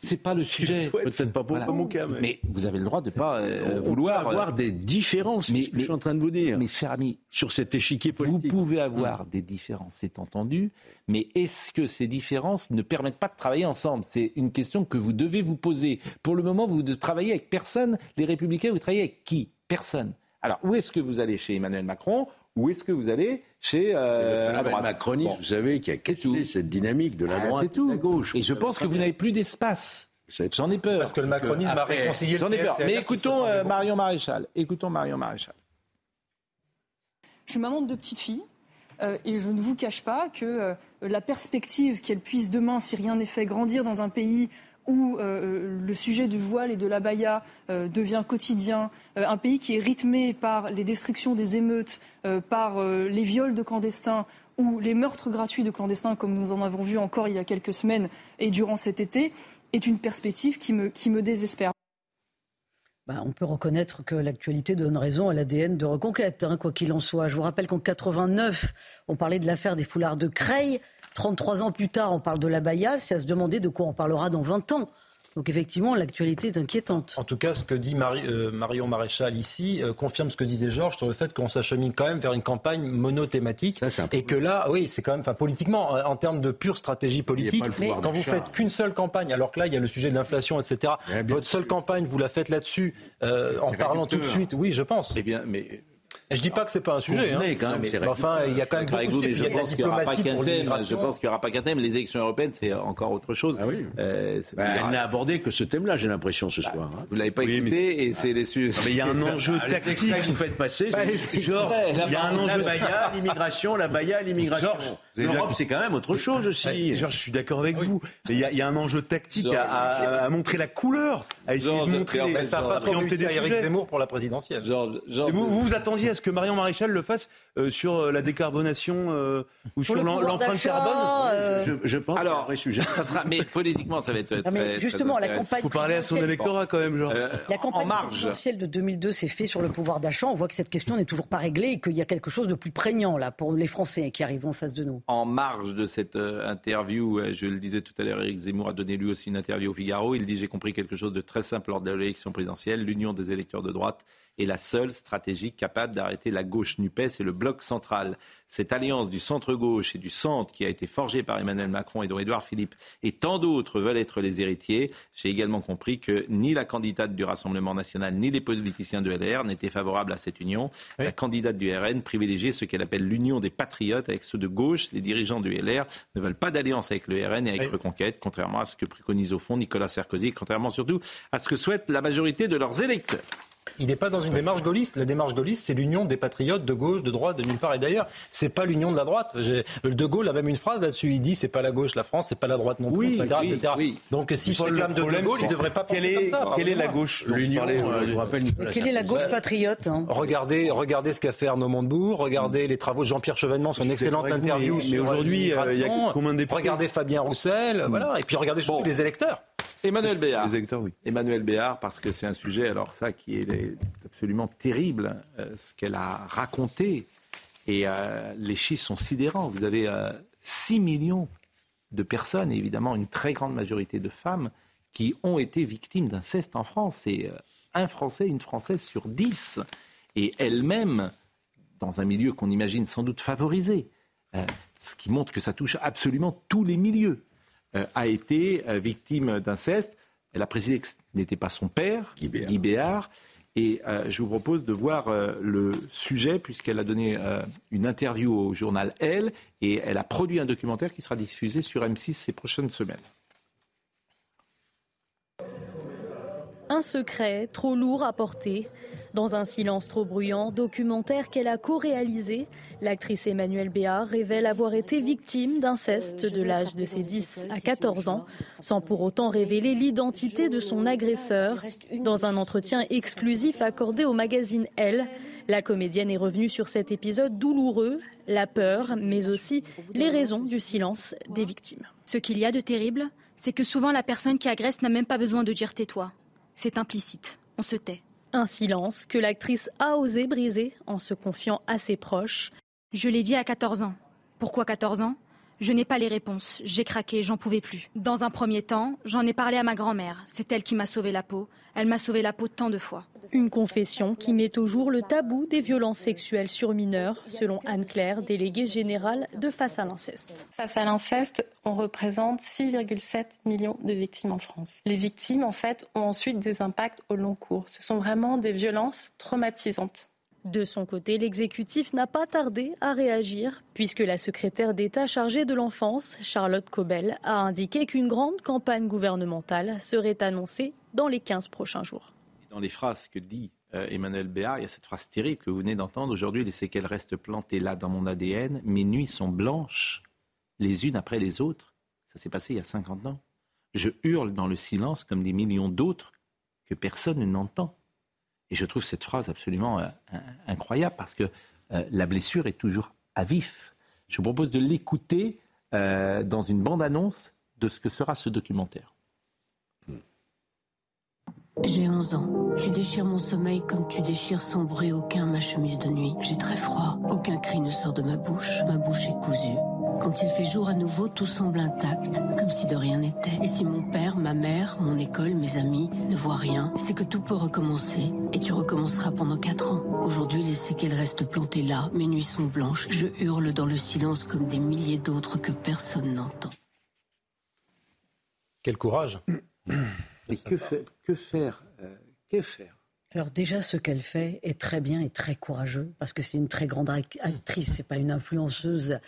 C'est pas le sujet. Peut-être pas pour mon cas. Mais... vous avez le droit de pas euh, vouloir avoir des différences. Mais, je suis en train de vous dire. Mais cher ami, sur cet échiquier politique, vous pouvez avoir hum. des différences, c'est entendu. Mais est-ce que ces différences ne permettent pas de travailler ensemble? C'est une question que vous devez vous poser. Pour le moment, vous ne travaillez avec personne. Les Républicains, vous travaillez avec qui? Personne. Alors, où est-ce que vous allez chez Emmanuel Macron? Ou est-ce que vous allez chez euh, la droite? macroniste, vous savez, qui a cassé cette dynamique de la ah, droite tout. de la gauche. Et je pense que vous n'avez plus d'espace. J'en ai peur. Parce que le macronisme a réconcilié J'en ai peur. Mais écoutons euh, Marion Maréchal. Écoutons Marion Maréchal. Je suis maman de deux petites filles. Euh, et je ne vous cache pas que euh, la perspective qu'elle puisse demain, si rien n'est fait, grandir dans un pays où euh, le sujet du voile et de la baya devient quotidien, un pays qui est rythmé par les destructions des émeutes, par les viols de clandestins ou les meurtres gratuits de clandestins, comme nous en avons vu encore il y a quelques semaines et durant cet été, est une perspective qui me désespère. Bah, on peut reconnaître que l'actualité donne raison à l'ADN de Reconquête, hein, quoi qu'il en soit. Je vous rappelle qu'en 89, on parlait de l'affaire des foulards de Creil. 33 ans plus tard, on parle de la Baïa. C'est à se demander de quoi on parlera dans 20 ans. Donc effectivement, l'actualité est inquiétante. En tout cas, ce que dit euh, Marion Maréchal ici euh, confirme ce que disait Georges sur le fait qu'on s'achemine quand même vers une campagne monothématique. et que là, oui, c'est quand même, enfin, politiquement, en, termes de pure stratégie politique, mais quand vous faites qu'une seule campagne, alors que là, il y a le sujet de l'inflation, etc. Votre seule campagne, vous la faites là-dessus, euh, en parlant tout de suite. Oui, je pense. Eh bien, mais je dis pas que c'est pas un sujet. Hein. Quand même, enfin, il y a quand même beaucoup de, je pense qu'il n'y aura pas qu'un thème. Je pense qu'il n'y aura pas qu'un thème. Les élections européennes, c'est encore autre chose. Ah oui. Euh, bah, elle n'a abordé que ce thème-là, j'ai l'impression ce bah, soir. Hein. Vous l'avez pas écouté et c'est les Mais il y a un enjeu tactique. que vous faites passer. Genre, il y a un enjeu Baïa, l'immigration, la Baïa, l'immigration. L'Europe, c'est quand même autre chose aussi. Georges, je suis d'accord avec vous. Mais il y a un enjeu tactique à montrer la couleur, à essayer de montrer. Ça n'a pas trop réussi à Eric Zemmour pour la présidentielle. Vous vous attendiez à ce que Marion Maréchal le fasse euh, sur euh, la décarbonation euh, ou sur l'empreinte carbone je, pense. Alors, un sujet. Ça sera, mais politiquement, ça va être. mais justement, la campagne. Faut parler à son électorat quand même, genre. la campagne présidentielle de 2002 s'est faite sur le pouvoir d'achat. On voit que cette question n'est toujours pas réglée et qu'il y a quelque chose de plus prégnant là pour les Français qui arrivent en face de nous. En marge de cette interview, je le disais tout à l'heure, Éric Zemmour a donné lui aussi une interview au Figaro. Il dit j'ai compris quelque chose de très simple lors de l'élection présidentielle. L'union des électeurs de droite est la seule stratégie capable d'arrêter la gauche NUPES et le bloc central. Cette alliance du centre-gauche et du centre qui a été forgée par Emmanuel Macron et dont Édouard Philippe et tant d'autres veulent être les héritiers, j'ai également compris que ni la candidate du Rassemblement national ni les politiciens de LR n'étaient favorables à cette union. La candidate du RN privilégiait ce qu'elle appelle l'union des patriotes avec ceux de gauche. Les dirigeants du LR ne veulent pas d'alliance avec le RN et avec Reconquête, contrairement à ce que préconise au fond Nicolas Sarkozy, contrairement surtout à ce que souhaite la majorité de leurs électeurs. Il n'est pas dans une démarche gaulliste. La démarche gaulliste, c'est l'union des patriotes de gauche, de droite, de nulle part et d'ailleurs. C'est pas l'union de la droite. De Gaulle a même une phrase là-dessus. Il dit c'est pas la gauche, la France, c'est pas la droite non plus, oui, etc. etc. Donc si se réclame de De Gaulle, il ne devrait pas penser comme ça. Quelle est la gauche? L'union, euh, je vous rappelle. Quelle est la gauche patriote hein? Regardez, regardez ce qu'a fait Arnaud Montebourg. Regardez les travaux de Jean-Pierre Chevènement, son excellente interview. Mais aujourd'hui, euh, il y a combien de Regardez Fabien Roussel, voilà. Et puis regardez surtout les électeurs. Emmanuel Béard. Les électeurs, oui. Emmanuel Béard, parce que c'est un sujet, alors ça, qui est absolument terrible, euh, ce qu'elle a raconté. Et euh, les chiffres sont sidérants. Vous avez 6 euh, millions de personnes, et évidemment une très grande majorité de femmes, qui ont été victimes d'inceste en France. C'est un Français, une Française sur 10. Et elle-même, dans un milieu qu'on imagine sans doute favorisé, ce qui montre que ça touche absolument tous les milieux. Euh, a été euh, victime d'inceste. Elle a précisé que ce n'était pas son père, Guy Béard. Et euh, je vous propose de voir le sujet, puisqu'elle a donné une interview au journal Elle, et elle a produit un documentaire qui sera diffusé sur M6 ces prochaines semaines. Un secret trop lourd à porter. Dans un silence trop bruyant, documentaire qu'elle a co-réalisé, l'actrice Emmanuelle Béard révèle avoir été victime d'inceste de l'âge de ses 10 à 14 ans, sans pour autant révéler l'identité de son agresseur. Dans un entretien exclusif accordé au magazine Elle, la comédienne est revenue sur cet épisode douloureux, la peur, mais aussi les raisons du silence des victimes. Ce qu'il y a de terrible, c'est que souvent la personne qui agresse n'a même pas besoin de dire tais-toi. C'est implicite, on se tait. Un silence que l'actrice a osé briser en se confiant à ses proches. Je l'ai dit à 14 ans. Pourquoi 14 ans? Je n'ai pas les réponses. J'ai craqué, j'en pouvais plus. Dans un premier temps, j'en ai parlé à ma grand-mère. C'est elle qui m'a sauvé la peau. Elle m'a sauvé la peau tant de fois. Une confession qui met au jour le tabou des violences sexuelles sur mineurs, selon Anne-Claire, déléguée générale de Face à l'inceste. Face à l'inceste, on représente 6,7 millions de victimes en France. Les victimes, en fait, ont ensuite des impacts au long cours. Ce sont vraiment des violences traumatisantes. De son côté, l'exécutif n'a pas tardé à réagir, puisque la secrétaire d'État chargée de l'enfance, Charlotte Cobel, a indiqué qu'une grande campagne gouvernementale serait annoncée dans les 15 prochains jours. Dans les phrases que dit euh, Emmanuel Béard, il y a cette phrase terrible que vous venez d'entendre aujourd'hui, les séquelles restent plantées là dans mon ADN, mes nuits sont blanches, les unes après les autres. Ça s'est passé il y a 50 ans. Je hurle dans le silence comme des millions d'autres que personne n'entend. Et je trouve cette phrase absolument euh, incroyable parce que euh, la blessure est toujours à vif. Je vous propose de l'écouter euh, dans une bande-annonce de ce que sera ce documentaire. J'ai 11 ans. Tu déchires mon sommeil comme tu déchires sans bruit aucun ma chemise de nuit. J'ai très froid. Aucun cri ne sort de ma bouche. Ma bouche est cousue. Quand il fait jour à nouveau, tout semble intact, comme si de rien n'était. Et si mon père, ma mère, mon école, mes amis ne voient rien, c'est que tout peut recommencer. Et tu recommenceras pendant quatre ans. Aujourd'hui, les séquelles restent plantées là. Mes nuits sont blanches. Je hurle dans le silence comme des milliers d'autres que personne n'entend. Quel courage Mais que, que faire euh, Que faire? Alors déjà, ce qu'elle fait est très bien et très courageux, parce que c'est une très grande actrice, c'est pas une influenceuse.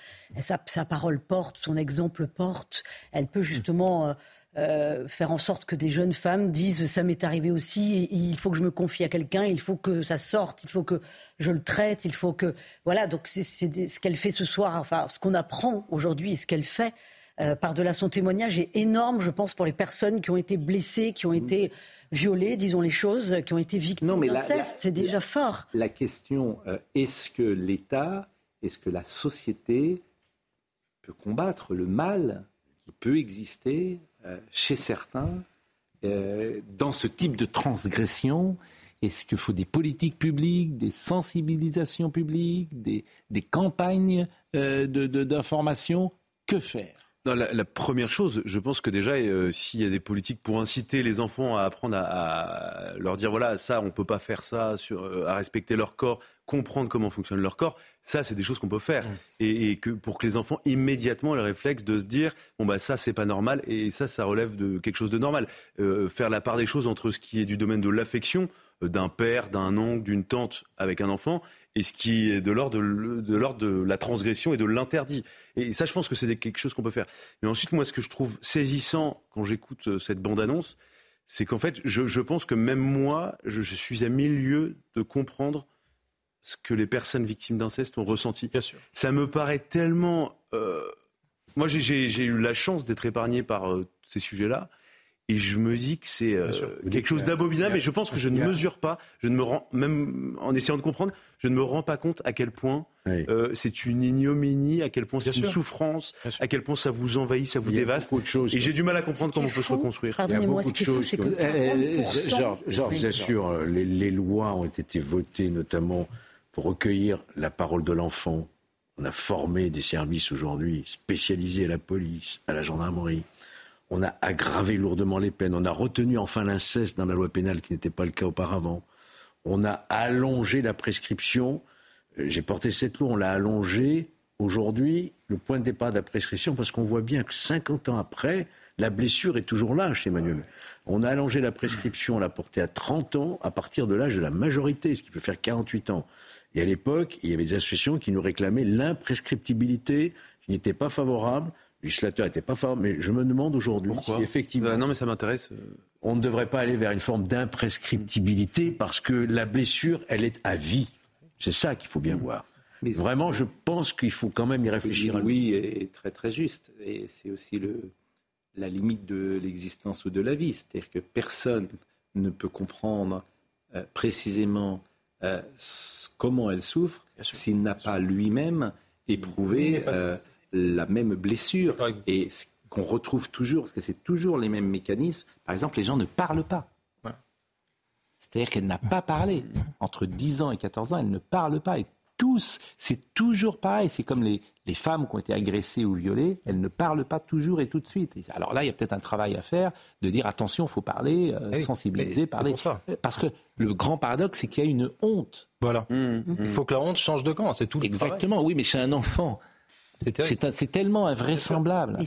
Sa, parole porte, son exemple porte. Elle peut justement euh, euh, faire en sorte que des jeunes femmes disent ça m'est arrivé aussi, il faut que je me confie à quelqu'un, il faut que ça sorte, il faut que je le traite, il faut que voilà. Donc c'est ce qu'elle fait ce soir, enfin ce qu'on apprend aujourd'hui, ce qu'elle fait. Euh, par-delà son témoignage est énorme, je pense, pour les personnes qui ont été blessées, qui ont été violées, disons les choses, qui ont été victimes d'inceste. C'est déjà fort. La question, euh, est-ce que l'État, est-ce que la société peut combattre le mal qui peut exister euh, chez certains dans ce type de transgression? Est-ce qu'il faut des politiques publiques, des sensibilisations publiques, des, campagnes d'information? Que faire? La, première chose, je pense que déjà, euh, s'il y a des politiques pour inciter les enfants à apprendre à, leur dire voilà, ça, on peut pas faire ça, euh, à respecter leur corps, comprendre comment fonctionne leur corps, ça, c'est des choses qu'on peut faire. Mmh. Et, que pour que les enfants immédiatement aient le réflexe de se dire bon bah ça, c'est pas normal, et ça, ça relève de quelque chose de normal. Euh, faire la part des choses entre ce qui est du domaine de l'affection d'un père, d'un oncle, d'une tante avec un enfant, et ce qui est de l'ordre de, de, la transgression et de l'interdit. Et ça, je pense que c'est quelque chose qu'on peut faire. Mais ensuite, moi, ce que je trouve saisissant quand j'écoute euh, cette bande-annonce, c'est qu'en fait, je, pense que même moi, je, suis à milieu de comprendre ce que les personnes victimes d'inceste ont ressenti. Bien sûr. Ça me paraît tellement... Euh, moi, j'ai eu la chance d'être épargné par euh, ces sujets-là. Et je me dis que c'est euh, quelque chose d'abominable, et je pense que je ne mesure pas, je ne me rends, même en essayant de comprendre, je ne me rends pas compte à quel point euh, c'est une ignominie, à quel point c'est une souffrance, à quel point ça vous envahit, ça vous dévaste. et j'ai du mal à comprendre comment on peut se reconstruire. Pardonnez-moi, ce qu'il c'est que. Georges, j'assure, les, les lois ont été votées notamment pour recueillir la parole de l'enfant. On a formé des services aujourd'hui spécialisés à la police, à la gendarmerie on a aggravé lourdement les peines, on a retenu enfin l'inceste dans la loi pénale qui n'était pas le cas auparavant, on a allongé la prescription, euh, j'ai porté cette loi, on l'a allongée aujourd'hui, le point de départ de la prescription, parce qu'on voit bien que 50 ans après, la blessure est toujours là chez Emmanuel. On a allongé la prescription, on l'a portée à 30 ans à partir de l'âge de la majorité, ce qui peut faire 48 ans. Et à l'époque, il y avait des associations qui nous réclamaient l'imprescriptibilité. Je n'étais pas favorable législateur n'était pas fort, mais je me demande aujourd'hui si effectivement. Euh, non, mais ça m'intéresse. On ne devrait pas aller vers une forme d'imprescriptibilité parce que la blessure, elle est à vie. C'est ça qu'il faut bien mm. voir. Mais Vraiment, je pense qu'il faut quand même y réfléchir. Oui, est très très juste. Et c'est aussi le, la limite de l'existence ou de la vie. C'est-à-dire que personne ne peut comprendre euh, précisément euh, comment elle souffre s'il n'a pas lui-même éprouvé la même blessure. Et qu'on retrouve toujours, parce que c'est toujours les mêmes mécanismes. Par exemple, les gens ne parlent pas. C'est-à-dire qu'elle n'a pas parlé. Entre 10 ans et 14 ans, elle ne parle pas. Et tous, c'est toujours pareil. C'est comme les, les, femmes qui ont été agressées ou violées, elles ne parlent pas toujours et tout de suite. alors là, il y a peut-être un travail à faire de dire attention, il faut parler, euh, sensibiliser, parler. Ça. Parce que le grand paradoxe, c'est qu'il y a une honte. Voilà. Mmh. Il faut que la honte change de camp, c'est tout. Exactement, oui, mais chez un enfant. C'est tellement invraisemblable.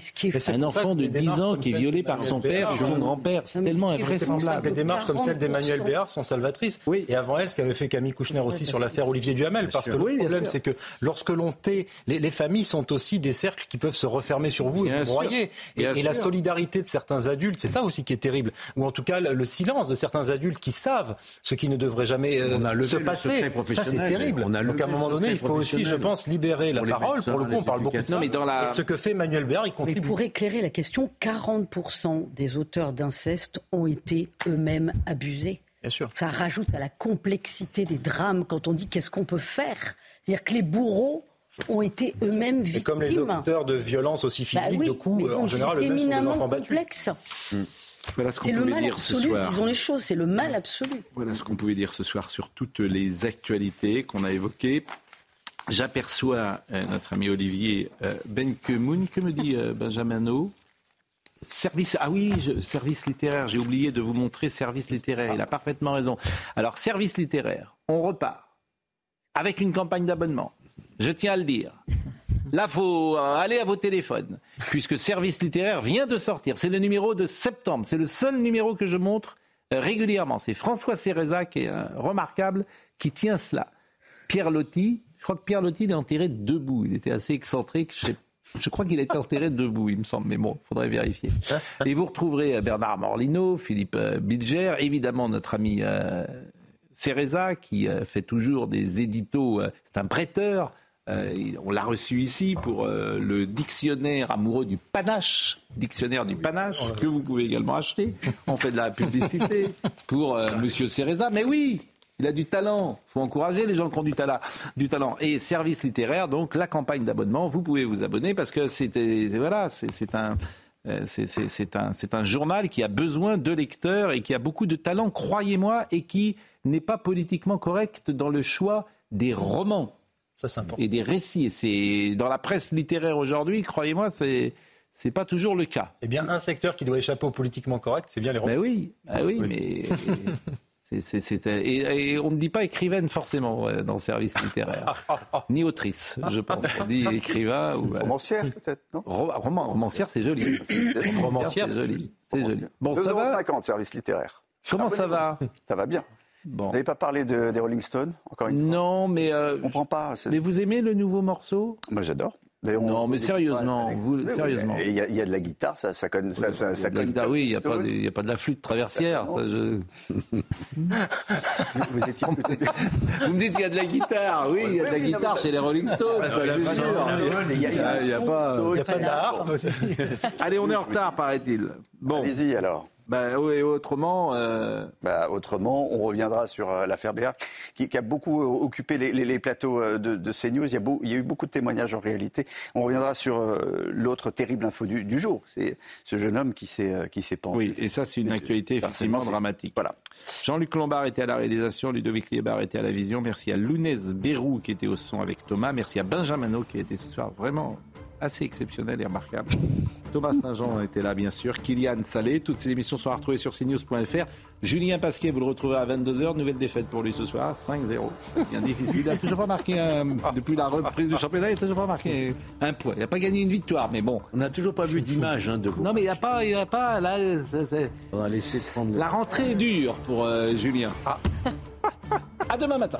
un enfant de 10 ans qui est violé par son père ou son grand-père, c'est tellement invraisemblable. Des démarches comme celle d'Emmanuel Béard sont salvatrices. Oui. Et avant elle, ce qu'avait fait Camille Kouchner aussi sur l'affaire Olivier Duhamel. Parce que le problème, c'est que lorsque l'on tait, les, familles sont aussi des cercles qui peuvent se refermer sur vous et vous broyer. Et, la solidarité de certains adultes, c'est ça aussi qui est terrible. Ou en tout cas, le silence de certains adultes qui savent ce qui ne devrait jamais euh, se passer. Ça, c'est terrible. Donc à un moment donné, il faut aussi, je pense, libérer la parole. Pour le coup, on parle non, mais dans la... ce que fait Manuel Béard, il contribue. Mais pour éclairer la question, 40% des auteurs d'inceste ont été eux-mêmes abusés. Bien sûr. Ça rajoute à la complexité des drames quand on dit qu'est-ce qu'on peut faire. C'est-à-dire que les bourreaux ont été eux-mêmes victimes. Et comme les auteurs de violences aussi bah physiques, de coups, en général, eux-mêmes sont des enfants complexe. Hmm. Voilà ce qu'on pouvait dire absolu, ce soir. Disons les choses, c'est le mal absolu. Voilà ce qu'on pouvait dire ce soir sur toutes les actualités qu'on a évoquées. J'aperçois euh, notre ami Olivier euh, Benkemoun. Que me dit euh, Benjamin Service, ah oui, service littéraire, j'ai oublié de vous montrer service littéraire, il a parfaitement raison. Alors, service littéraire, on repart avec une campagne d'abonnement. Je tiens à le dire. Là, faut aller à vos téléphones, puisque service littéraire vient de sortir. C'est le numéro de septembre. C'est le seul numéro que je montre régulièrement. C'est François Céréza qui est remarquable, qui tient cela. Pierre Lotti, je crois que Pierre Lotti est enterré debout. Il était assez excentrique. Je, crois qu'il été enterré debout, il me semble, mais bon, il faudrait vérifier. Et vous retrouverez euh, Bernard Morlino, Philippe euh, Bilger, évidemment notre ami euh, qui fait toujours des éditos. c'est un prêteur. on l'a reçu ici pour le dictionnaire amoureux du panache, dictionnaire du panache, que vous pouvez également acheter. On fait de la publicité pour Monsieur Cereza. Mais oui, il a du talent. Il faut encourager les gens qui ont du talent. Du talent. Et service littéraire, donc la campagne d'abonnement, vous pouvez vous abonner parce que c'est voilà, c'est un. Euh, c'est un, un, journal qui a besoin de lecteurs et qui a beaucoup de talent, croyez-moi, et qui n'est pas politiquement correct dans le choix des romans Ça, et des récits. C'est dans la presse littéraire aujourd'hui, croyez-moi, c'est c'est pas toujours le cas. Eh bien, un secteur qui doit échapper au politiquement correct, c'est bien les romans. Ben oui, ben oui, et, on ne dit pas écrivaine forcément dans le service littéraire, ni autrice, je pense. On dit écrivain ou euh, romancière peut-être, non? Romancière, c'est joli. romancière, c'est joli. C'est joli. Bon, 2,50 ça va? Service littéraire. Comment ça va? Ça va bien. Bon. Vous n'avez pas parlé de, des Rolling Stones encore une fois? Non, mais euh, on prend pas. Mais vous aimez le nouveau morceau? Moi, j'adore. Non, mais sérieusement, vous, sérieusement. Il y, a de la guitare, ça, ça, ça, ça, ça guitare, oui, il n'y a, pas de, a pas de la flûte traversière. Ça, je... vous, étiez vous me dites qu'il y a de la guitare, oui, il y a de la guitare chez les Rolling Stones, c'est sûr. Il n'y a, pas, de la harpe aussi. Allez, on est en retard, paraît-il. Bon. Allez-y alors. Bah, oui, autrement. Euh... Bah, autrement, on reviendra sur euh, l'affaire Béard, qui, qui, a beaucoup euh, occupé les, les, les plateaux de, de, CNews. Il y, a beau, il y, a eu beaucoup de témoignages en réalité. On reviendra sur l'autre terrible info du, du jour. C'est ce jeune homme qui s'est qui s'est pendu. Oui, et ça, c'est une actualité effectivement dramatique. Voilà. Jean-Luc Lombard était à la réalisation, Ludovic Liebar était à la vision. Merci à Lounès Bérou qui était au son avec Thomas. Merci à Benjamin qui était ce soir vraiment assez exceptionnel et remarquable. Thomas Saint-Jean était là, bien sûr. Kylian Salé. Toutes ces émissions sont retrouvées sur cnews.fr. Julien Pasquet, vous le retrouverez à 22h. Nouvelle défaite pour lui ce soir. 5-0. Bien difficile. Il n'a toujours pas marqué, un, depuis la reprise du championnat, il n'a toujours pas marqué un point. Il n'a pas gagné une victoire, mais bon. On n'a toujours pas vu d'image hein, de vous. Non, mais il n'y a pas, il a pas, là, On va laisser prendre. La rentrée est dure pour euh, Julien. Ah. à demain matin.